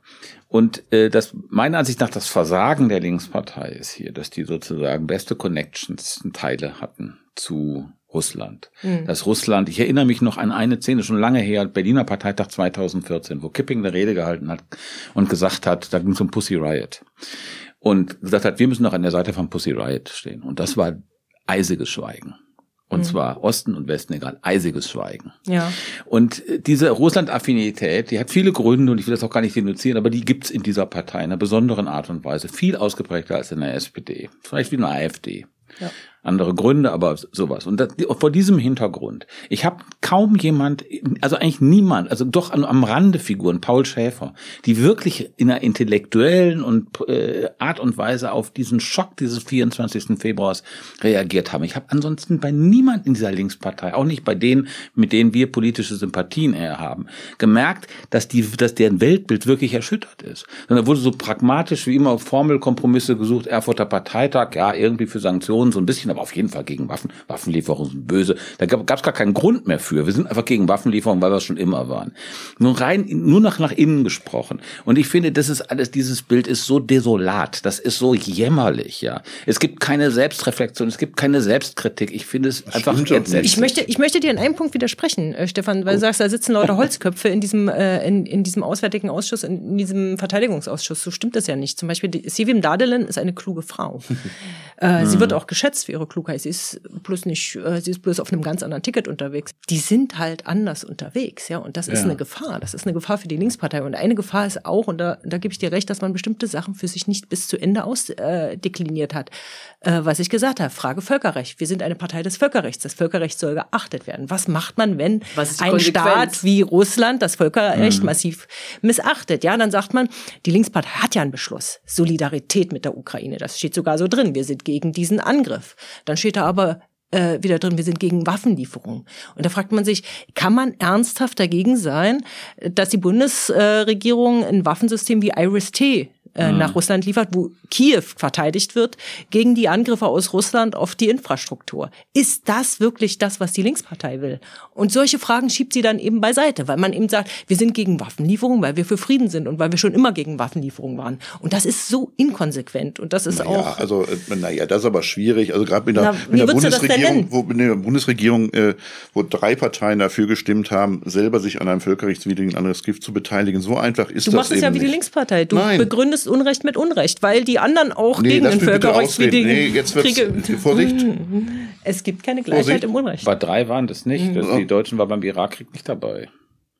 Und äh, das meiner Ansicht nach das Versagen der Linkspartei ist hier, dass die sozusagen beste Connections Teile hatten zu Russland. Mhm. Dass Russland, ich erinnere mich noch an eine Szene schon lange her, Berliner Parteitag 2014, wo Kipping eine Rede gehalten hat und gesagt hat, da ging es um Pussy Riot. Und gesagt hat, wir müssen noch an der Seite von Pussy Riot stehen. Und das war eisiges Schweigen. Und mhm. zwar Osten und Westen, egal, eisiges Schweigen. Ja. Und äh, diese Russland-Affinität, die hat viele Gründe und ich will das auch gar nicht denunzieren, aber die gibt's in dieser Partei in einer besonderen Art und Weise. Viel ausgeprägter als in der SPD. Vielleicht wie in der AfD. Ja andere Gründe, aber sowas. Und das, vor diesem Hintergrund, ich habe kaum jemand, also eigentlich niemand, also doch am, am Rande Figuren, Paul Schäfer, die wirklich in einer intellektuellen und äh, Art und Weise auf diesen Schock dieses 24. Februars reagiert haben. Ich habe ansonsten bei niemand in dieser Linkspartei, auch nicht bei denen, mit denen wir politische Sympathien eher haben, gemerkt, dass die, dass deren Weltbild wirklich erschüttert ist. Sondern wurde so pragmatisch wie immer Formelkompromisse gesucht, Erfurter Parteitag, ja, irgendwie für Sanktionen so ein bisschen aber auf jeden Fall gegen Waffen. Waffenlieferungen sind böse. Da gab es gar keinen Grund mehr für. Wir sind einfach gegen Waffenlieferungen, weil wir es schon immer waren. Nur rein, nur nach, nach innen gesprochen. Und ich finde, das ist alles, dieses Bild ist so desolat. Das ist so jämmerlich, ja. Es gibt keine Selbstreflexion, es gibt keine Selbstkritik. Ich finde es das einfach entsetzlich. Ich möchte, ich möchte dir in einem Punkt widersprechen, äh, Stefan, weil oh. du sagst, da sitzen lauter Holzköpfe in diesem, äh, in, in diesem Auswärtigen Ausschuss, in, in diesem Verteidigungsausschuss. So stimmt das ja nicht. Zum Beispiel, Sivim Dadelen ist eine kluge Frau. äh, sie mhm. wird auch geschätzt für ihre Klugheit. Sie ist bloß nicht, äh, sie ist bloß auf einem ganz anderen Ticket unterwegs. Die sind halt anders unterwegs, ja. Und das ist eine Gefahr. Das ist eine Gefahr für die Linkspartei. Und eine Gefahr ist auch, und da, da gebe ich dir recht, dass man bestimmte Sachen für sich nicht bis zu Ende ausdekliniert äh, hat. Äh, was ich gesagt habe, Frage Völkerrecht. Wir sind eine Partei des Völkerrechts. Das Völkerrecht soll geachtet werden. Was macht man, wenn ein Staat wie Russland das Völkerrecht mhm. massiv missachtet? Ja, dann sagt man, die Linkspartei hat ja einen Beschluss. Solidarität mit der Ukraine. Das steht sogar so drin. Wir sind gegen diesen Angriff. Dann steht da aber äh, wieder drin, wir sind gegen Waffenlieferungen. Und da fragt man sich, kann man ernsthaft dagegen sein, dass die Bundesregierung ein Waffensystem wie IRIS-T äh, mhm. nach Russland liefert, wo Kiew verteidigt wird gegen die Angriffe aus Russland auf die Infrastruktur. Ist das wirklich das, was die Linkspartei will? Und solche Fragen schiebt sie dann eben beiseite, weil man eben sagt, wir sind gegen Waffenlieferungen, weil wir für Frieden sind und weil wir schon immer gegen Waffenlieferungen waren. Und das ist so inkonsequent und das ist naja, auch. Also, äh, naja, das ist aber schwierig. Also gerade mit der, Na, mit der Bundesregierung, wo, mit der Bundesregierung, äh, wo drei Parteien dafür gestimmt haben, selber sich an einem völkerrechtswidrigen Angriffsgift zu beteiligen. So einfach ist du das. Du machst es ja wie die Linkspartei. Du Nein. begründest Unrecht mit Unrecht, weil die anderen auch Nee, gegen den völkerrechtswidrigen. Nee, jetzt Kriege. Vorsicht. Es gibt keine Gleichheit Vorsicht. im Unrecht. Bei drei waren das nicht. Das, Mhm. die Deutschen waren beim Irakkrieg nicht dabei.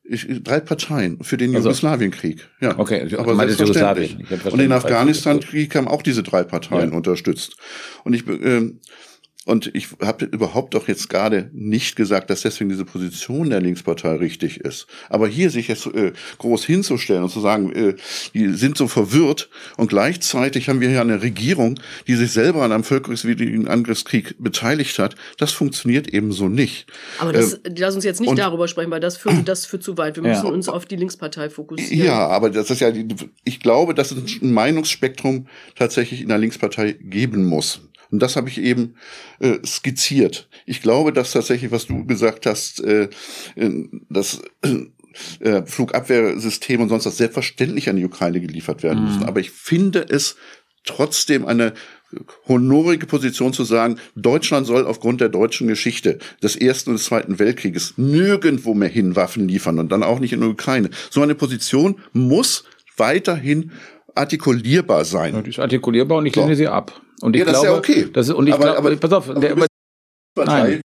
Ich, drei Parteien für den Also- Jugoslawienkrieg. Ja, Okay, aber meine selbstverständlich. Und den Afghanistan-Krieg haben auch diese drei Parteien Ja. unterstützt. Und ich ähm, und ich habe überhaupt auch jetzt gerade nicht gesagt, dass deswegen diese Position der Linkspartei richtig ist. Aber hier sich jetzt äh, groß hinzustellen und zu sagen, äh, die sind so verwirrt und gleichzeitig haben wir ja eine Regierung, die sich selber an einem völkerrechtswidrigen Angriffskrieg beteiligt hat, das funktioniert eben so nicht. Aber das, Ähm, lass uns jetzt nicht darüber sprechen, weil das führt, das führt zu weit. Wir Ja. müssen uns auf die Linkspartei fokussieren. Ja, aber das ist ja, die, ich glaube, dass es ein Meinungsspektrum tatsächlich in der Linkspartei geben muss. Und das habe ich eben äh, skizziert. Ich glaube, dass tatsächlich, was du gesagt hast, äh, äh, das äh, Flugabwehrsystem und sonst was selbstverständlich an die Ukraine geliefert werden müssen. Aber ich finde es trotzdem eine honorige Position zu sagen, Deutschland soll aufgrund der deutschen Geschichte des Ersten und des Zweiten Weltkrieges nirgendwo mehr hin Waffen liefern und dann auch nicht in die Ukraine. So eine Position muss weiterhin artikulierbar sein. Ja, die ist artikulierbar und ich So. lehne sie ab. Und ich Ja, das ist glaube, ja okay. Das ist, und ich Aber- glaube, aber- pass auf, der, aber- Partei,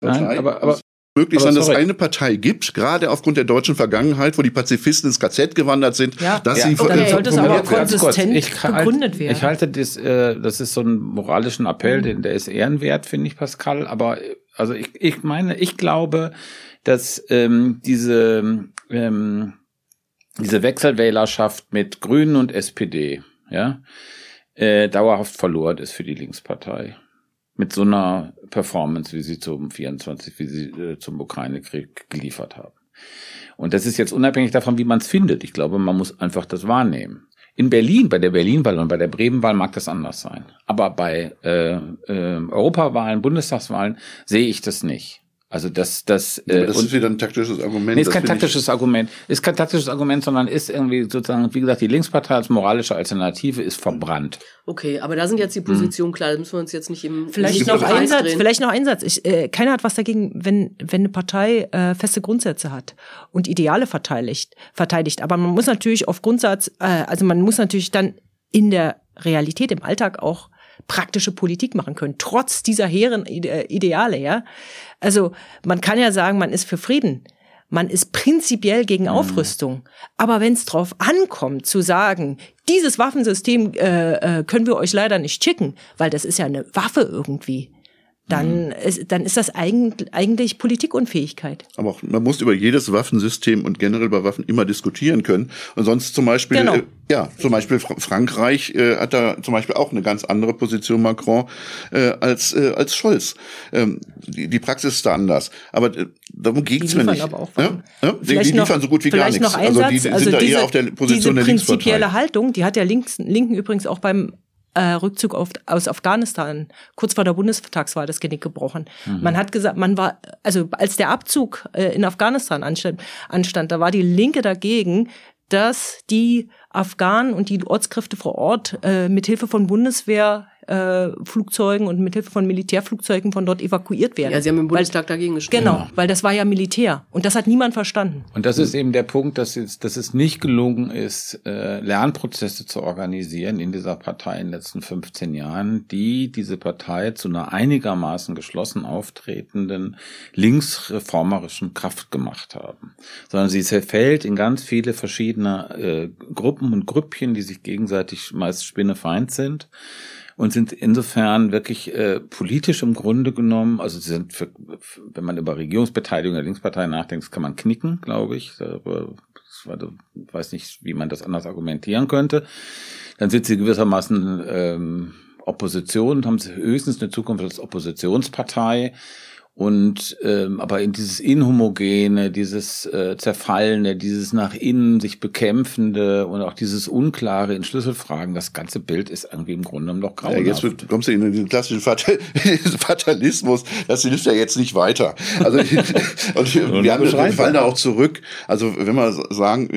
Nein, Partei aber- aber- muss möglich aber sein, dass eine Partei gibt, gerade aufgrund der deutschen Vergangenheit, wo die Pazifisten ins KZ gewandert sind, Ja. dass Ja, sie und dann äh, sollte es aber konsistent ich halte- begründet werden. Ich halte das, äh, das ist so ein moralischen Appell, den, der ist ehrenwert, finde ich, Pascal. Aber äh, also ich, ich meine, ich glaube, dass ähm, diese ähm, diese Wechselwählerschaft mit Grünen und SPD, ja, äh, dauerhaft verloren ist für die Linkspartei. Mit so einer Performance, wie sie zum 24, wie sie äh, zum Ukraine-Krieg geliefert haben. Und das ist jetzt unabhängig davon, wie man es findet. Ich glaube, man muss einfach das wahrnehmen. In Berlin, bei der Berlin-Wahl und bei der Bremen-Wahl mag das anders sein. Aber bei äh, äh, Europawahlen, Bundestagswahlen sehe ich das nicht. Also das, das, Ja, äh, das ist wieder ein taktisches Argument. Nee, ist das kein taktisches Argument. Ist kein taktisches Argument, sondern ist irgendwie sozusagen, wie gesagt, die Linkspartei als moralische Alternative ist verbrannt. Okay, aber da sind jetzt die Positionen klar, da müssen wir uns jetzt nicht im Vielleicht nicht noch im ein Satz, vielleicht noch ein Satz. Ich, äh, keiner hat was dagegen, wenn, wenn eine Partei äh, feste Grundsätze hat und Ideale verteidigt, verteidigt. Aber man muss natürlich auf Grundsatz, äh, also man muss natürlich dann in der Realität, im Alltag auch praktische Politik machen können, trotz dieser hehren Ide- Ideale, ja. Also man kann ja sagen, man ist für Frieden. Man ist prinzipiell gegen Aufrüstung. Aber wenn es drauf ankommt, zu sagen, dieses Waffensystem äh, äh, können wir euch leider nicht schicken, weil das ist ja eine Waffe irgendwie, dann, ist, dann ist das eigentlich, eigentlich Politikunfähigkeit. Aber auch, man muss über jedes Waffensystem und generell über Waffen immer diskutieren können. Und sonst zum Beispiel, Genau. äh, ja, zum Beispiel Fra Frankreich äh, hat da zum Beispiel auch eine ganz andere Position, Macron, äh, als, äh, als Scholz. Ähm, die, die Praxis ist da anders. Aber äh, darum geht's mir nicht. aber auch ja? Ja? Die, die liefern so gut wie gar nichts. Noch ein also die, die also sind da diese, eher auf der Position diese der Linkspartei. prinzipielle Haltung, die hat der Links, Linken übrigens auch beim äh, Rückzug auf, aus Afghanistan kurz vor der Bundestagswahl das Genick gebrochen. Mhm. Man hat gesagt, man war, also als der Abzug äh, in Afghanistan anstand, anstand, da war die Linke dagegen, dass die Afghanen und die Ortskräfte vor Ort äh, mit Hilfe von Bundeswehr äh, Flugzeugen und mit Hilfe von Militärflugzeugen von dort evakuiert werden. Ja, sie haben im Weil- Bundestag dagegen gestimmt. Genau, weil das war ja Militär und das hat niemand verstanden. Und das ist eben der Punkt, dass es, dass es nicht gelungen ist, äh, Lernprozesse zu organisieren in dieser Partei in den letzten 15 Jahren, die diese Partei zu einer einigermaßen geschlossen auftretenden linksreformerischen Kraft gemacht haben. Sondern sie zerfällt in ganz viele verschiedene äh, Gruppen und Grüppchen, die sich gegenseitig meist spinnefeind sind und sind insofern wirklich äh, politisch im Grunde genommen, also sie sind, für, wenn man über Regierungsbeteiligung der Linkspartei nachdenkt, kann man knicken, glaube ich. Darüber, ich weiß nicht, wie man das anders argumentieren könnte. Dann sind sie gewissermaßen ähm, Opposition und haben sie höchstens eine Zukunft als Oppositionspartei. Und ähm, aber in dieses Inhomogene, dieses äh, Zerfallene, dieses nach innen sich bekämpfende und auch dieses Unklare in Schlüsselfragen, das ganze Bild ist irgendwie im Grunde genommen doch Ja, grauenhaft. jetzt wird- kommst du in den klassischen Fatal Fatalismus. Das hilft ja jetzt nicht weiter. Also, und wir, haben, wir beschreiben. fallen da auch zurück. Also, wenn wir sagen,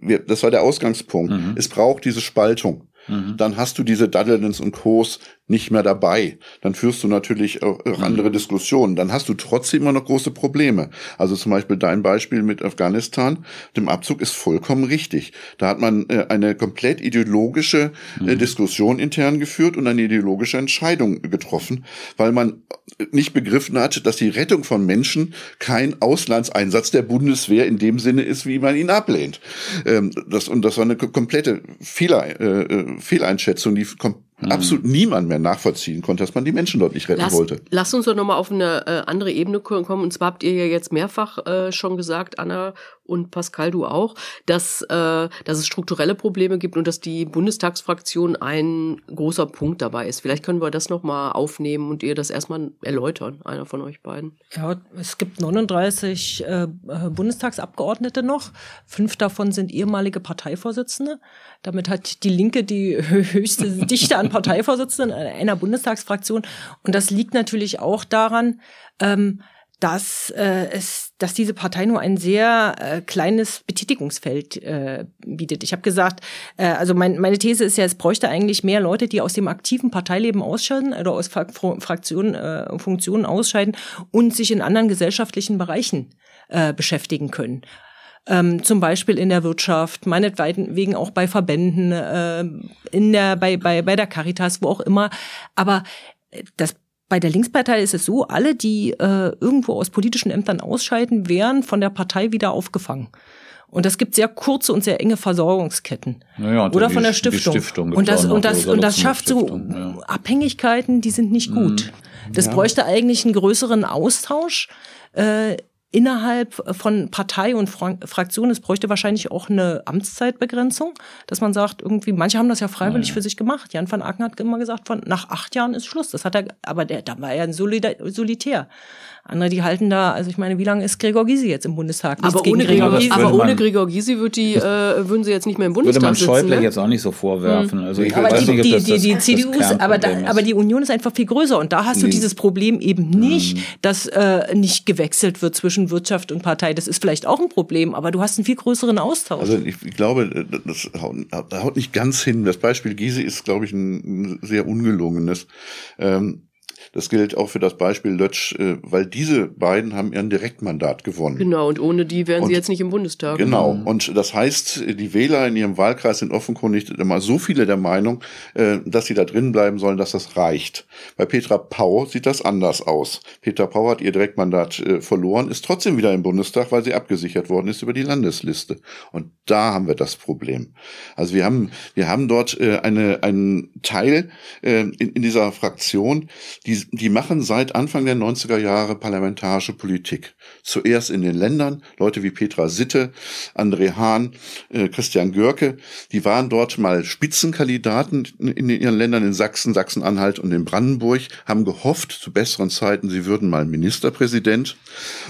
wir, das war der Ausgangspunkt. Mhm. Es braucht diese Spaltung. Mhm. dann hast du diese Daddelens und Co's nicht mehr dabei. Dann führst du natürlich auch andere Diskussionen. Dann hast du trotzdem immer noch große Probleme. Also zum Beispiel dein Beispiel mit Afghanistan, dem Abzug ist vollkommen richtig. Da hat man äh, eine komplett ideologische äh, mhm. Diskussion intern geführt und eine ideologische Entscheidung getroffen, weil man nicht begriffen hat, dass die Rettung von Menschen kein Auslandseinsatz der Bundeswehr in dem Sinne ist, wie man ihn ablehnt. Ähm, das, und das war eine komplette Fehler, äh, Fehleinschätzung, die kom mhm. absolut niemand mehr nachvollziehen konnte, dass man die Menschen dort nicht retten lass, wollte. Lass uns doch nochmal auf eine äh, andere Ebene kommen. Und zwar habt ihr ja jetzt mehrfach äh, schon gesagt, Anna und Pascal, du auch, dass, äh, dass es strukturelle Probleme gibt und dass die Bundestagsfraktion ein großer Punkt dabei ist. Vielleicht können wir das nochmal aufnehmen und ihr das erstmal erläutern, einer von euch beiden. Ja, es gibt 39 äh, äh, Bundestagsabgeordnete noch. Fünf davon sind ehemalige Parteivorsitzende. Damit hat die Linke die höchste Dichte an Parteivorsitzenden einer Bundestagsfraktion. Und das liegt natürlich auch daran, ähm, dass äh, es, dass diese Partei nur ein sehr äh, kleines Betätigungsfeld äh, bietet. Ich habe gesagt, äh, also mein, meine These ist ja, es bräuchte eigentlich mehr Leute, die aus dem aktiven Parteileben ausscheiden oder aus Fraktionen, äh, Funktionen ausscheiden und sich in anderen gesellschaftlichen Bereichen äh, beschäftigen können. Ähm, zum Beispiel in der Wirtschaft, meinetwegen auch bei Verbänden, äh, in der, bei, bei, bei der Caritas, wo auch immer. Aber das bei der Linkspartei ist es so, alle, die äh, irgendwo aus politischen Ämtern ausscheiden, werden von der Partei wieder aufgefangen. Und das gibt sehr kurze und sehr enge Versorgungsketten. Naja, Oder von der Stiftung. Stiftung und das, und das, und das schafft so ja. Abhängigkeiten, die sind nicht gut. Mhm. Das ja. bräuchte eigentlich einen größeren Austausch. Äh, innerhalb von Partei und Fraktion, es bräuchte wahrscheinlich auch eine Amtszeitbegrenzung, dass man sagt, irgendwie, manche haben das ja freiwillig ja, für sich gemacht. Jan van Aken hat immer gesagt, von nach acht Jahren ist Schluss. Das hat er, aber der, da war er ein Solitär. Andere, die halten da, also ich meine, wie lange ist Gregor Gysi jetzt im Bundestag? aber ohne Gregor, Gysi, aber ohne Gregor Gysi wird die, äh, würden sie jetzt nicht mehr im Bundestag Würde man Schäuble ne? jetzt auch nicht so vorwerfen. Also ich aber weiß die, nicht, die, das die, die CDU ist, aber, da, aber die Union ist einfach viel größer und da hast du nee. dieses Problem eben nicht, mhm. dass äh, nicht gewechselt wird zwischen Wirtschaft und Partei. Das ist vielleicht auch ein Problem, aber du hast einen viel größeren Austausch. Also ich, ich glaube, das haut, haut nicht ganz hin. Das Beispiel Gysi ist, glaube ich, ein, ein sehr ungelungenes. Ähm, das gilt auch für das Beispiel Lötsch, äh, weil diese beiden haben ihren Direktmandat gewonnen. Genau, und ohne die wären und, sie jetzt nicht im Bundestag. Genau, mhm. und das heißt, die Wähler in ihrem Wahlkreis sind offenkundig immer so viele der Meinung, äh, dass sie da drin bleiben sollen, dass das reicht. Bei Petra Pau sieht das anders aus. Petra Pau hat ihr Direktmandat äh, verloren, ist trotzdem wieder im Bundestag, weil sie abgesichert worden ist über die Landesliste. Und da haben wir das Problem. Also wir haben, wir haben dort eine, einen Teil in, in dieser Fraktion, die die, die machen seit Anfang der 90er Jahre parlamentarische Politik. Zuerst in den Ländern, Leute wie Petra Sitte, André Hahn, äh, Christian Görke, die waren dort mal Spitzenkandidaten in, ihren Ländern in Sachsen, Sachsen-Anhalt und in Brandenburg, haben gehofft, zu besseren Zeiten, sie würden mal Ministerpräsident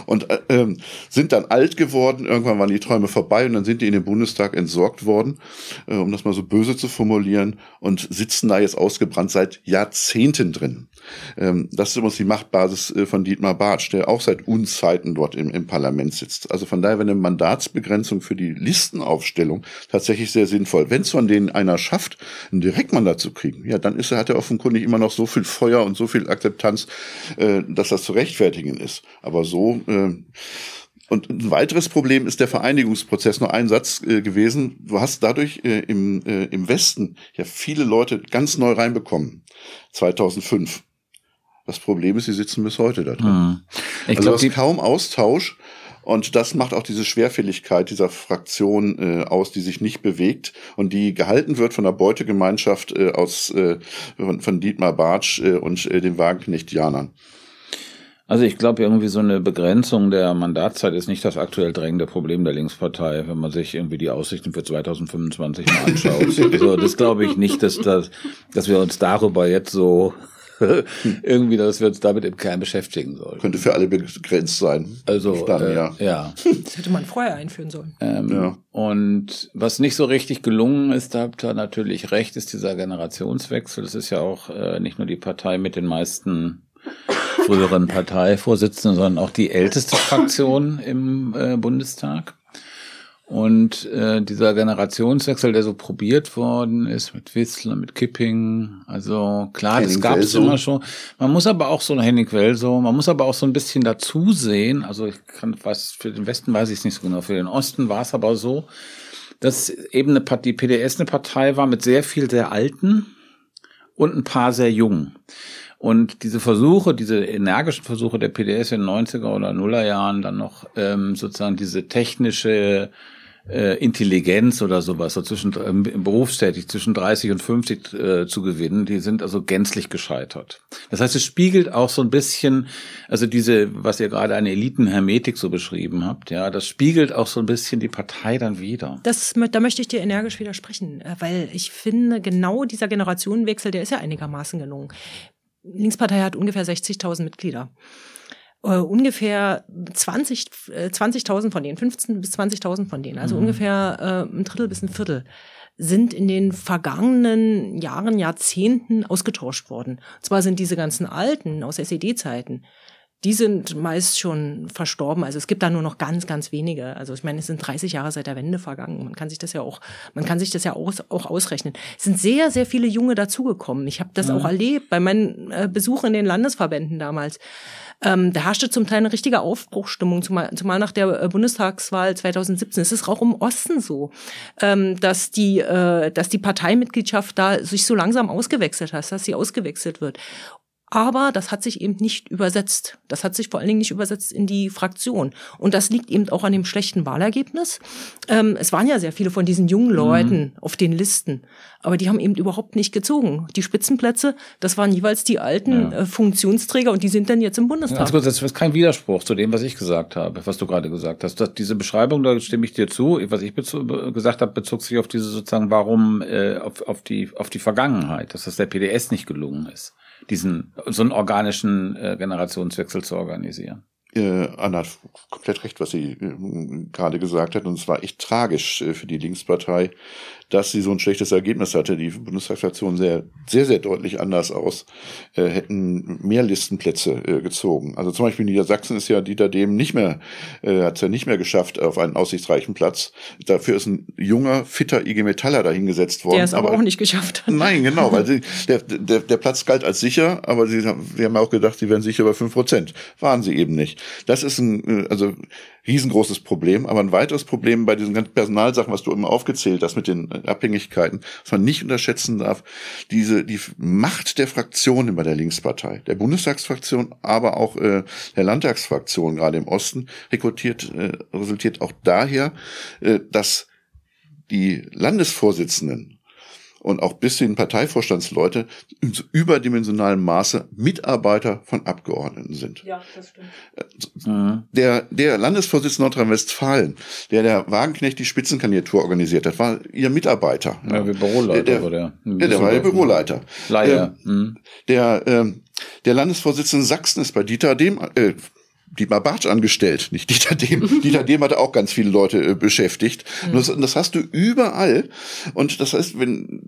und äh, äh, sind dann alt geworden, irgendwann waren die Träume vorbei und dann sind die in den Bundestag entsorgt worden, äh, um das mal so böse zu formulieren, und sitzen da jetzt ausgebrannt seit Jahrzehnten drin. Ähm, das ist übrigens die Machtbasis äh, von Dietmar Bartsch, der auch seit Unzeiten dort im, im Parlament sitzt. Also von daher wäre eine Mandatsbegrenzung für die Listenaufstellung tatsächlich sehr sinnvoll. Wenn es von denen einer schafft, ein Direktmandat zu kriegen, ja, dann ist er, hat er offenkundig immer noch so viel Feuer und so viel Akzeptanz, äh, dass das zu rechtfertigen ist. Aber so äh, und ein weiteres Problem ist der Vereinigungsprozess. Nur ein Satz äh, gewesen. Du hast dadurch äh, im, äh, im Westen ja viele Leute ganz neu reinbekommen. 2005. Das Problem ist, sie sitzen bis heute da drin. Hm. Ich also glaub, du hast kaum Austausch. Und das macht auch diese Schwerfälligkeit dieser Fraktion äh, aus, die sich nicht bewegt und die gehalten wird von der Beutegemeinschaft äh, aus äh, von, von Dietmar Bartsch äh, und äh, den Wagenknecht-Janern. Also ich glaube, irgendwie so eine Begrenzung der Mandatszeit ist nicht das aktuell drängende Problem der Linkspartei, wenn man sich irgendwie die Aussichten für 2025 mal anschaut. also das glaube ich nicht, dass, das, dass wir uns darüber jetzt so irgendwie, dass wir uns damit im Kern beschäftigen sollen. Könnte für alle begrenzt sein. Also Dann, äh, ja. ja. Das hätte man vorher einführen sollen. Ähm, ja. Und was nicht so richtig gelungen ist, da habt ihr natürlich recht, ist dieser Generationswechsel. Das ist ja auch äh, nicht nur die Partei mit den meisten früheren Parteivorsitzenden, sondern auch die älteste Fraktion im äh, Bundestag. Und äh, dieser Generationswechsel, der so probiert worden ist mit Wissler, mit Kipping, also klar, Henning das gab es immer schon. Man muss aber auch so Henning Welso, man muss aber auch so ein bisschen dazu sehen. Also ich kann was für den Westen weiß ich es nicht so genau. Für den Osten war es aber so, dass eben eine Partei, die PDS eine Partei war mit sehr viel sehr alten und ein paar sehr jungen. Und diese Versuche, diese energischen Versuche der PDS in den 90er oder Nuller Jahren dann noch ähm, sozusagen diese technische äh, Intelligenz oder sowas, so zwischen ähm, berufstätig zwischen 30 und 50 äh, zu gewinnen, die sind also gänzlich gescheitert. Das heißt, es spiegelt auch so ein bisschen, also diese, was ihr gerade eine Elitenhermetik so beschrieben habt, ja, das spiegelt auch so ein bisschen die Partei dann wieder. Das, da möchte ich dir energisch widersprechen, äh, weil ich finde, genau dieser Generationenwechsel, der ist ja einigermaßen gelungen. Linkspartei hat ungefähr 60.000 Mitglieder äh, ungefähr 20 äh, 20.000 von denen, 15 bis 20.000 von denen, also mhm. ungefähr äh, ein Drittel bis ein Viertel sind in den vergangenen Jahren, Jahrzehnten ausgetauscht worden. Und zwar sind diese ganzen Alten aus SED-Zeiten, die sind meist schon verstorben. Also es gibt da nur noch ganz, ganz wenige. Also ich meine, es sind 30 Jahre seit der Wende vergangen. Man kann sich das ja auch, man kann sich das ja auch, auch ausrechnen. Es sind sehr, sehr viele Junge dazugekommen. Ich habe das ja. auch erlebt bei meinen äh, Besuchen in den Landesverbänden damals. Ähm, da herrschte zum Teil eine richtige Aufbruchstimmung, zumal, zumal nach der äh, Bundestagswahl 2017. Es ist auch im Osten so, ähm, dass die, äh, dass die Parteimitgliedschaft da sich so langsam ausgewechselt hat, dass sie ausgewechselt wird. Aber das hat sich eben nicht übersetzt. Das hat sich vor allen Dingen nicht übersetzt in die Fraktion. Und das liegt eben auch an dem schlechten Wahlergebnis. Ähm, es waren ja sehr viele von diesen jungen Leuten mhm. auf den Listen. Aber die haben eben überhaupt nicht gezogen. Die Spitzenplätze, das waren jeweils die alten ja. äh, Funktionsträger und die sind dann jetzt im Bundestag. Ganz kurz, das ist kein Widerspruch zu dem, was ich gesagt habe, was du gerade gesagt hast. Das, diese Beschreibung, da stimme ich dir zu. Was ich gesagt habe, bezog sich auf diese sozusagen, warum äh, auf, auf, die, auf die Vergangenheit, dass das der PDS nicht gelungen ist diesen so einen organischen äh, Generationswechsel zu organisieren. Äh, Anna hat komplett recht, was sie äh, gerade gesagt hat. Und es war echt tragisch äh, für die Linkspartei, dass sie so ein schlechtes Ergebnis hatte. Die Bundestagsfraktion sehr, sehr, sehr deutlich anders aus, äh, hätten mehr Listenplätze äh, gezogen. Also zum Beispiel Niedersachsen ist ja Dieter Dehm nicht mehr, äh, hat es ja nicht mehr geschafft auf einen aussichtsreichen Platz. Dafür ist ein junger, fitter IG Metaller dahingesetzt worden. Der es aber, aber auch nicht geschafft hat. Nein, genau, weil sie, der, der, der Platz galt als sicher, aber sie, sie haben auch gedacht, sie wären sicher bei fünf Prozent. Waren sie eben nicht. Das ist ein, äh, also riesengroßes Problem. Aber ein weiteres Problem bei diesen ganzen Personalsachen, was du immer aufgezählt hast mit den Abhängigkeiten, was man nicht unterschätzen darf, diese, die Macht der Fraktionen bei der Linkspartei, der Bundestagsfraktion, aber auch äh, der Landtagsfraktion, gerade im Osten, rekrutiert, äh, resultiert auch daher, äh, dass die Landesvorsitzenden und auch bis hin Parteivorstandsleute in so überdimensionalem Maße Mitarbeiter von Abgeordneten sind. Ja, das stimmt. Äh, der, der Landesvorsitzende Nordrhein-Westfalen, der der Wagenknecht die Spitzenkandidatur organisiert hat, war ihr Mitarbeiter. Ja, wie Büroleiter der, war der. Ja, der war der Büroleiter. Leider. Ähm, der, ähm, der Landesvorsitzende Sachsen ist bei Dieter Dem, äh, Dietmar Bartsch angestellt, nicht Dieter Dehm. Dieter Dehm hatte auch ganz viele Leute äh, beschäftigt. Mhm. Das, das, hast du überall. Und das heißt, wenn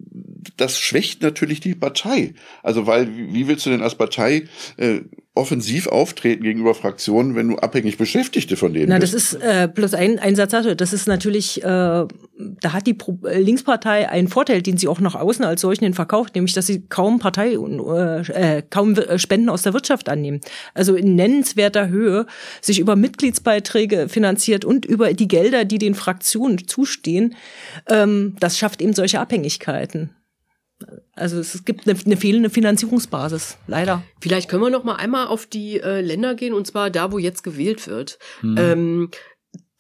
das schwächt natürlich die Partei. Also weil, wie willst du denn als Partei äh, offensiv auftreten gegenüber Fraktionen, wenn du abhängig Beschäftigte von denen Na, bist. das ist äh, bloß ein, ein Satz dazu. Das ist natürlich, äh, da hat die Pro äh, Linkspartei einen Vorteil, den sie auch nach außen als solchen verkauft, nämlich, dass sie kaum Partei äh, äh, kaum äh, Spenden aus der Wirtschaft annehmen. Also in nennenswerter Höhe sich über Mitgliedsbeiträge finanziert und über die Gelder, die den Fraktionen zustehen. Ähm, das schafft eben solche Abhängigkeiten. Also es gibt eine, eine, fehlende Finanzierungsbasis, leider. Vielleicht können wir noch mal einmal auf die äh, Länder gehen und zwar da, wo jetzt gewählt wird. Hm. Ähm,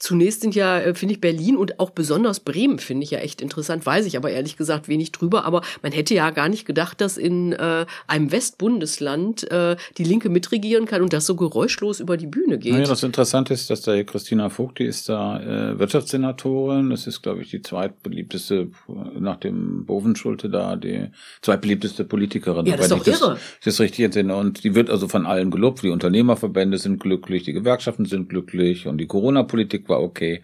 Zunächst sind ja, äh, finde ich, Berlin und auch besonders Bremen finde ich ja echt interessant, weiß ich aber ehrlich gesagt wenig drüber. Aber man hätte ja gar nicht gedacht, dass in äh, einem Westbundesland äh, die Linke mitregieren kann und das so geräuschlos über die Bühne geht. Naja, das Interessante ist, dass da Christina Vogt, die ist da äh, Wirtschaftssenatorin. Das ist, glaube ich, die zweitbeliebteste, nach dem Bovenschulte da, die zweitbeliebteste Politikerin. Ja, das ist doch irre. Das, das richtig entsinne. Und die wird also von allen gelobt. Die Unternehmerverbände sind glücklich, die Gewerkschaften sind glücklich und die Corona-Politik war okay.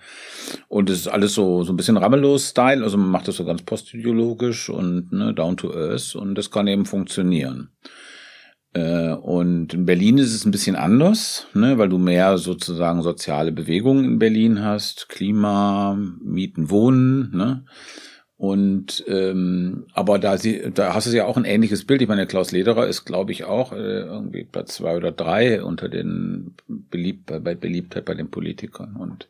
Und es ist alles so, so ein bisschen Ramelow-Style, also man macht das so ganz postideologisch und ne, down to earth und das kann eben funktionieren. Äh, und in Berlin ist es ein bisschen anders, ne, weil du mehr sozusagen soziale Bewegungen in Berlin hast, Klima, Mieten, Wohnen, ne? Und ähm, aber da sie, da hast du ja auch ein ähnliches Bild. Ich meine, Klaus Lederer ist, glaube ich, auch äh, irgendwie Platz zwei oder drei unter den beliebt bei Beliebtheit bei den Politikern. Und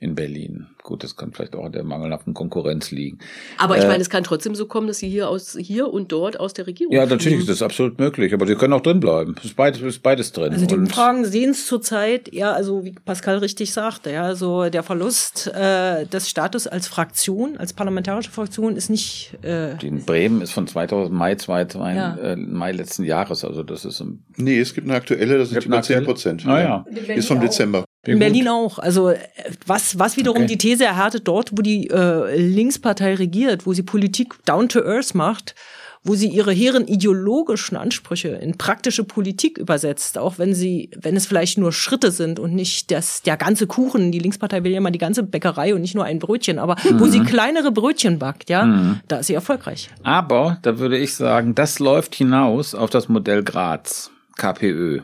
in Berlin. Gut, das kann vielleicht auch an der mangelhaften Konkurrenz liegen. Aber ich äh, meine, es kann trotzdem so kommen, dass sie hier aus hier und dort aus der Regierung. Ja, natürlich fliegen. ist das absolut möglich, aber sie können auch drin bleiben. Es ist beides, ist beides drin. Also die Umfragen sehen es zurzeit eher, also wie Pascal richtig sagte, ja, so der Verlust äh, des Status als Fraktion, als parlamentarische Fraktion ist nicht. Äh, in Bremen ist von 2000 Mai 2000, ja. äh, Mai letzten Jahres, also das ist. Im nee, es gibt eine aktuelle, das sind über 10 Prozent. Ah, ja. Ist vom Dezember. In Berlin auch. Also was, was wiederum okay. die These erhärtet, dort, wo die äh, Linkspartei regiert, wo sie Politik down to earth macht, wo sie ihre hehren ideologischen Ansprüche in praktische Politik übersetzt, auch wenn sie, wenn es vielleicht nur Schritte sind und nicht das, der ganze Kuchen. Die Linkspartei will ja mal die ganze Bäckerei und nicht nur ein Brötchen, aber mhm. wo sie kleinere Brötchen backt, ja, mhm. da ist sie erfolgreich. Aber da würde ich sagen, das läuft hinaus auf das Modell Graz, KPÖ.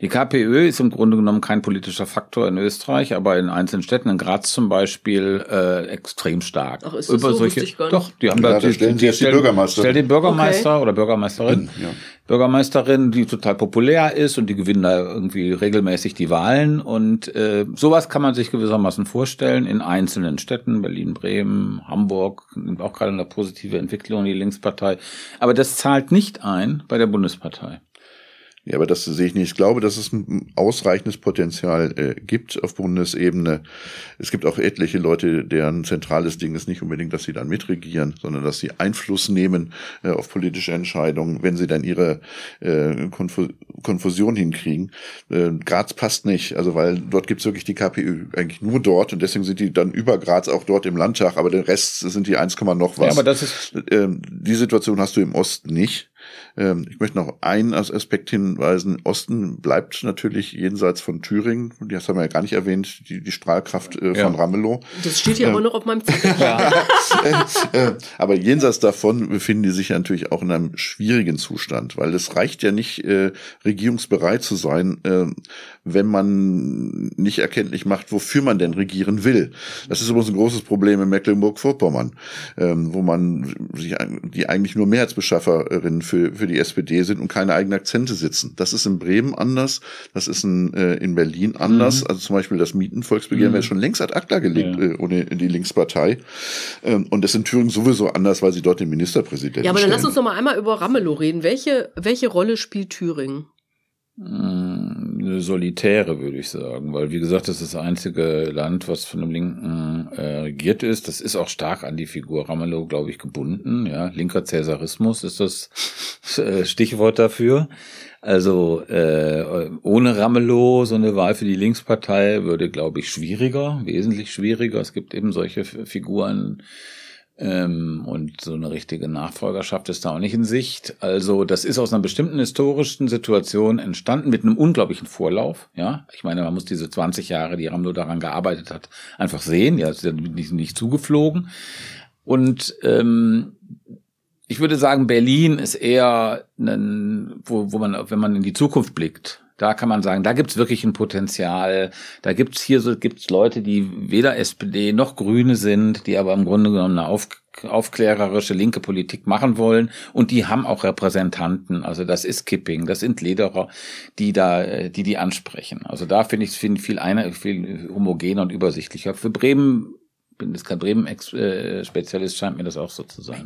Die KPÖ ist im Grunde genommen kein politischer Faktor in Österreich, aber in einzelnen Städten, in Graz zum Beispiel, äh, extrem stark. Ach, ist das Über so? solche, ich gar nicht. Doch, die haben ja, da, die, stellen die, die, die Bürgermeister. Stell den Bürgermeister okay. oder Bürgermeisterin. Ja. Bürgermeisterin, die total populär ist und die gewinnen da irgendwie regelmäßig die Wahlen. Und äh, sowas kann man sich gewissermaßen vorstellen in einzelnen Städten, Berlin, Bremen, Hamburg, auch gerade eine positive Entwicklung, die Linkspartei. Aber das zahlt nicht ein bei der Bundespartei. Ja, aber das sehe ich nicht. Ich glaube, dass es ein ausreichendes Potenzial äh, gibt auf Bundesebene. Es gibt auch etliche Leute, deren zentrales Ding ist nicht unbedingt, dass sie dann mitregieren, sondern dass sie Einfluss nehmen äh, auf politische Entscheidungen, wenn sie dann ihre äh, Konfu Konfusion hinkriegen. Äh, Graz passt nicht, also weil dort gibt es wirklich die KPÖ eigentlich nur dort und deswegen sind die dann über Graz auch dort im Landtag, aber der Rest sind die 1, noch was. Ja, aber das ist äh, die Situation hast du im Osten nicht. Ähm, ich möchte noch einen Aspekt hinweisen. Osten bleibt natürlich jenseits von Thüringen. Das haben wir ja gar nicht erwähnt, die, die Strahlkraft äh, ja. von Ramelow. Das steht hier äh, aber noch auf meinem Zettel. ja. Äh, aber jenseits davon befinden die sich ja natürlich auch in einem schwierigen Zustand, weil es reicht ja nicht, äh, regierungsbereit zu sein, äh, wenn man nicht erkenntlich macht, wofür man denn regieren will. Das ist übrigens ein großes Problem in Mecklenburg-Vorpommern, ähm, wo man sich, die eigentlich nur Mehrheitsbeschafferinnen für, für die SPD sind und keine eigenen Akzente sitzen. Das ist in Bremen anders, das ist in, äh, in Berlin anders. Mhm. Also zum Beispiel das Mietenvolksbegehren mhm. wäre schon längst ad acta gelegt ja. äh, ohne die Linkspartei. Ähm, und das ist in Thüringen sowieso anders, weil sie dort den Ministerpräsidenten Ja, aber dann stellen. lass uns noch mal einmal über Ramelow reden. Welche, welche Rolle spielt Thüringen? Eine solitäre, würde ich sagen, weil wie gesagt, das ist das einzige Land, was von dem Linken äh, regiert ist. Das ist auch stark an die Figur Ramelow, glaube ich, gebunden. Ja, linker Cäsarismus ist das äh, Stichwort dafür. Also äh, ohne Ramelow so eine Wahl für die Linkspartei würde, glaube ich, schwieriger, wesentlich schwieriger. Es gibt eben solche Figuren ähm, und so eine richtige Nachfolgerschaft ist da auch nicht in Sicht. Also das ist aus einer bestimmten historischen Situation entstanden mit einem unglaublichen Vorlauf. Ja, ich meine, man muss diese 20 Jahre, die Ramlo daran gearbeitet hat, einfach sehen. Ja, ist ja nicht, nicht zugeflogen. Und ähm, ich würde sagen, Berlin ist eher, ein, wo, wo man, wenn man in die Zukunft blickt, da kann man sagen, da gibt's wirklich ein Potenzial. Da gibt's hier so gibt's Leute, die weder SPD noch Grüne sind, die aber im Grunde genommen eine auf, aufklärerische linke Politik machen wollen. Und die haben auch Repräsentanten. Also das ist Kipping, das sind Lederer, die da, die die ansprechen. Also da finde ich es viel einer, viel homogener und übersichtlicher. Für Bremen bin jetzt kein Bremen-Spezialist, scheint mir das auch so zu sein.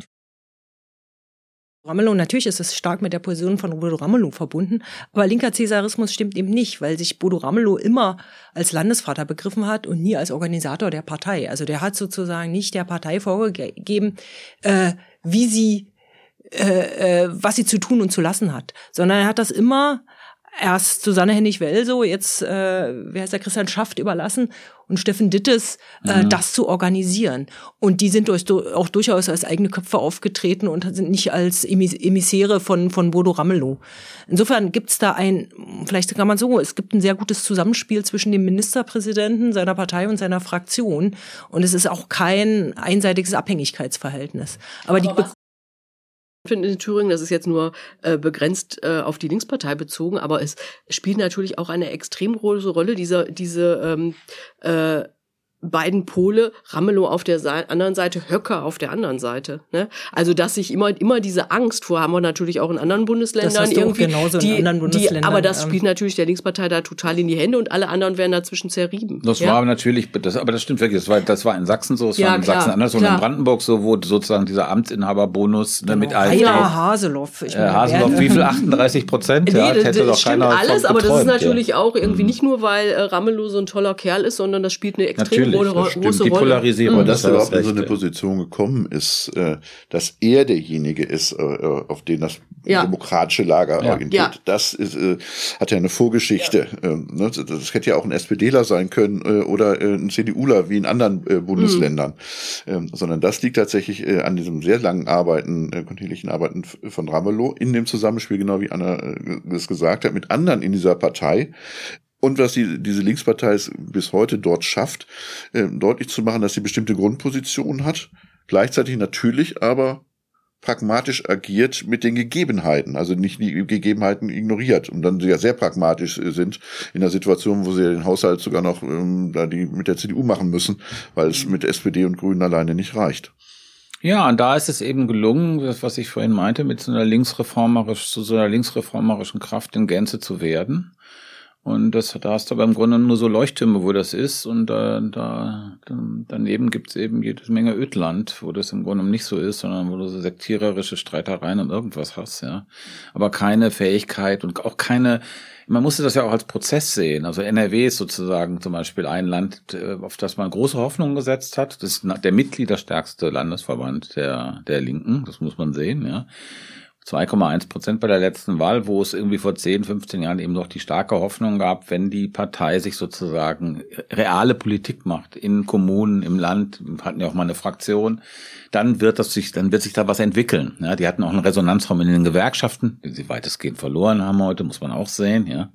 Ramelow, natürlich ist es stark mit der Position von Bodo Ramelow verbunden, aber linker Cäsarismus stimmt eben nicht, weil sich Bodo Ramelow immer als Landesvater begriffen hat und nie als Organisator der Partei. Also der hat sozusagen nicht der Partei vorgegeben, äh, wie sie, äh, äh, was sie zu tun und zu lassen hat, sondern er hat das immer erst Susanne Hennig-Welso, jetzt, äh, wer heißt der, Christian Schaft überlassen und Steffen Dittes, äh, mhm. das zu organisieren. Und die sind durch, auch durchaus als eigene Köpfe aufgetreten und sind nicht als Emissäre von, von Bodo Ramelow. Insofern gibt's da ein, vielleicht kann man so, es gibt ein sehr gutes Zusammenspiel zwischen dem Ministerpräsidenten, seiner Partei und seiner Fraktion. Und es ist auch kein einseitiges Abhängigkeitsverhältnis. Aber, Aber die finde in Thüringen, das ist jetzt nur äh, begrenzt äh, auf die Linkspartei bezogen, aber es spielt natürlich auch eine extrem große Rolle, diese, diese ähm, äh, beiden Pole, Ramelow auf der Seite, anderen Seite, Höcker auf der anderen Seite. Ne? Also dass sich immer immer diese Angst vor haben wir natürlich auch in anderen Bundesländern irgendwie. Genauso die, in anderen Bundesländern. Die, aber das ähm. spielt natürlich der Linkspartei da total in die Hände und alle anderen werden dazwischen zerrieben. Das ja? war natürlich, das, aber das stimmt wirklich. Das war, das war in Sachsen so, es Ja, war in klar, Sachsen anders und in Brandenburg so, wo sozusagen dieser Amtsinhaberbonus ne, mit allen. Rainer Haseloff. Ich Äh, meine, Haseloff, wer- wie viel? 38 Prozent? Nee, ja, das, hätte das doch stimmt keiner alles, aber das ist natürlich ja. auch irgendwie nicht nur, weil äh, Ramelow so ein toller Kerl ist, sondern das spielt eine extrem große, das stimmt. Die Rolle. Polarisierung, Mhm. dass das er überhaupt in so eine. Position gekommen ist, äh, dass er derjenige ist, äh, auf den das Ja. demokratische Lager Ja. orientiert. Ja. Das ist, äh, hat ja eine Vorgeschichte. Ähm, ne? Das hätte ja auch ein SPDler sein können äh, oder äh, ein CDUler wie in anderen äh, Bundesländern. Ähm, sondern das liegt tatsächlich äh, an diesem sehr langen Arbeiten, äh, kontinuierlichen Arbeiten von Ramelow in dem Zusammenspiel, genau wie Anna äh, das gesagt hat, mit anderen in dieser Partei. Und was die, diese Linkspartei bis heute dort schafft, äh, deutlich zu machen, dass sie bestimmte Grundpositionen hat, gleichzeitig natürlich aber pragmatisch agiert mit den Gegebenheiten, also nicht die Gegebenheiten ignoriert und dann ja sehr pragmatisch äh, sind in der Situation, wo sie den Haushalt sogar noch ähm, da die mit der CDU machen müssen, weil es mit SPD und Grünen alleine nicht reicht. Ja, und da ist es eben gelungen, das, was ich vorhin meinte, mit so einer linksreformerisch, zu so einer linksreformerischen Kraft in Gänze zu werden. Und das, da hast du aber im Grunde nur so Leuchttürme, wo das ist. Und da, da daneben gibt's eben jede Menge Ödland, wo das im Grunde nicht so ist, sondern wo du so sektiererische Streitereien und irgendwas hast, ja. Aber keine Fähigkeit und auch keine, man musste das ja auch als Prozess sehen. Also NRW ist sozusagen zum Beispiel ein Land, äh, auf das man große Hoffnungen gesetzt hat. Das ist der mitgliederstärkste Landesverband der, der Linken, das muss man sehen, ja. 2,1 Prozent bei der letzten Wahl, wo es irgendwie vor 10, 15 Jahren eben noch die starke Hoffnung gab, wenn die Partei sich sozusagen reale Politik macht, in Kommunen, im Land, hatten ja auch mal eine Fraktion, dann wird das sich, dann wird sich da was entwickeln. Ja, die hatten auch einen Resonanzraum in den Gewerkschaften, den sie weitestgehend verloren haben heute, muss man auch sehen, ja.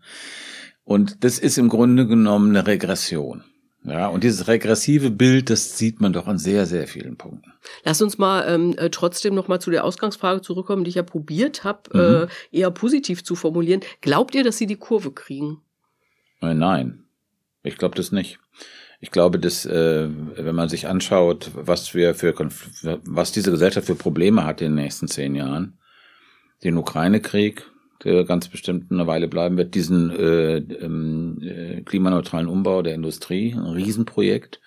Und das ist im Grunde genommen eine Regression. Ja, und dieses regressive Bild, das sieht man doch an sehr, sehr vielen Punkten. Lass uns mal ähm, äh, trotzdem noch mal zu der Ausgangsfrage zurückkommen, die ich ja probiert habe, Mhm. äh, eher positiv zu formulieren. Glaubt ihr, dass sie die Kurve kriegen? Nein, ich glaube das nicht. Ich glaube, dass äh, wenn man sich anschaut, was wir für was diese Gesellschaft für Probleme hat in den nächsten zehn Jahren, den Ukraine-Krieg, der ganz bestimmt eine Weile bleiben wird, diesen äh, ähm, äh, klimaneutralen Umbau der Industrie, ein Riesenprojekt.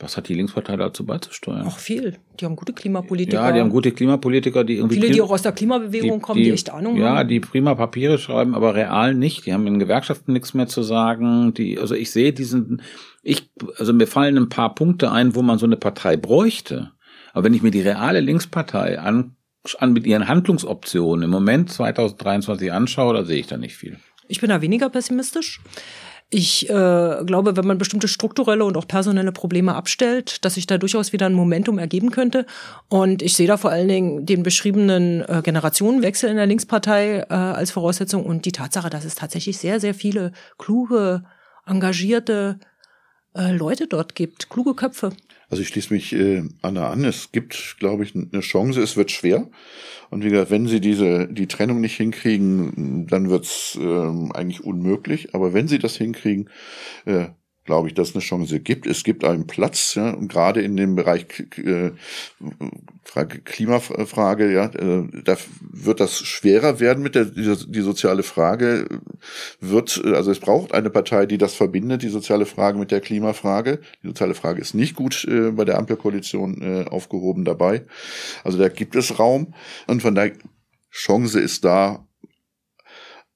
Was hat die Linkspartei dazu beizusteuern? Auch viel. Die haben gute Klimapolitiker. ja, die haben gute Klimapolitiker, die irgendwie Viele, die auch aus der Klimabewegung kommen, die, echt Ahnung ja, haben. die prima Papiere schreiben, aber real nicht. Die haben in Gewerkschaften nichts mehr zu sagen. Die, also ich sehe diesen, ich, also mir fallen ein paar Punkte ein, wo man so eine Partei bräuchte. Aber wenn ich mir die reale Linkspartei an, an mit ihren Handlungsoptionen im Moment 2023 anschaue, da sehe ich da nicht viel. Ich bin da weniger pessimistisch. Ich äh, glaube, wenn man bestimmte strukturelle und auch personelle Probleme abstellt, dass sich da durchaus wieder ein Momentum ergeben könnte. Und ich sehe da vor allen Dingen den beschriebenen äh, Generationenwechsel in der Linkspartei äh, als Voraussetzung und die Tatsache, dass es tatsächlich sehr, sehr viele kluge, engagierte äh, Leute dort gibt, kluge Köpfe. Also ich schließe mich äh, Anna an. Es gibt, glaube ich, eine Chance. Es wird schwer. Und wie gesagt, wenn sie diese die Trennung nicht hinkriegen, dann wird's ähm, eigentlich unmöglich. Aber wenn sie das hinkriegen, äh, glaube ich, dass es eine Chance gibt. Es gibt einen Platz, ja, und gerade in dem Bereich äh, Frage, Klimafrage, ja, äh, da wird das schwerer werden mit der die, die soziale Frage wird, äh, also es braucht eine Partei, die das verbindet, die soziale Frage mit der Klimafrage. Die soziale Frage ist nicht gut äh, bei der Ampelkoalition äh, aufgehoben dabei. Also da gibt es Raum und von der Chance ist da,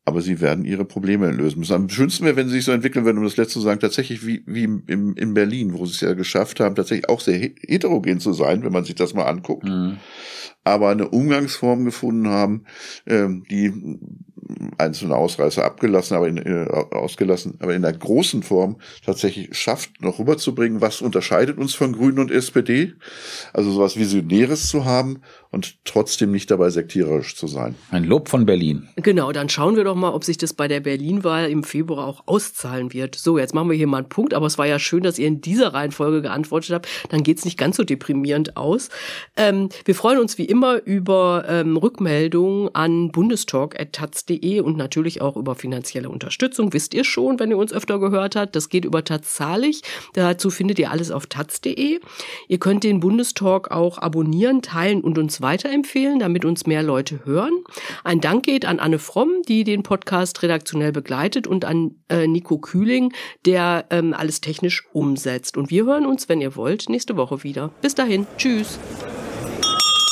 aber sie werden ihre Probleme lösen müssen. Am schönsten wäre, wenn sie sich so entwickeln würden, um das letzte zu sagen, tatsächlich wie, wie im, in Berlin, wo sie es ja geschafft haben, tatsächlich auch sehr he- heterogen zu sein, wenn man sich das mal anguckt. Mhm. Aber eine Umgangsform gefunden haben, ähm, die einzelne Ausreißer abgelassen, aber in, äh, ausgelassen, aber in der großen Form tatsächlich schafft, noch rüberzubringen, was unterscheidet uns von Grünen und SPD. Also sowas Visionäres zu haben und trotzdem nicht dabei sektiererisch zu sein. Ein Lob von Berlin. Genau, dann schauen wir doch mal, ob sich das bei der Berlin-Wahl im Februar auch auszahlen wird. So, jetzt machen wir hier mal einen Punkt, aber es war ja schön, dass ihr in dieser Reihenfolge geantwortet habt. Dann geht's nicht ganz so deprimierend aus. Ähm, wir freuen uns wie immer über ähm, Rückmeldungen an bundestalk.taz.de und natürlich auch über finanzielle Unterstützung. Wisst ihr schon, wenn ihr uns öfter gehört habt. Das geht über Taz zahlig. Dazu findet ihr alles auf taz.de. Ihr könnt den Bundestalk auch abonnieren, teilen und uns weiterempfehlen, damit uns mehr Leute hören. Ein Dank geht an Anne Fromm, die den Podcast redaktionell begleitet und an äh, Nico Kühling, der ähm, alles technisch umsetzt. Und wir hören uns, wenn ihr wollt, nächste Woche wieder. Bis dahin. Tschüss.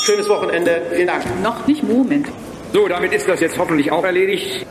Schönes Wochenende. Vielen Dank. Noch nicht Moment. So, damit ist das jetzt hoffentlich auch erledigt.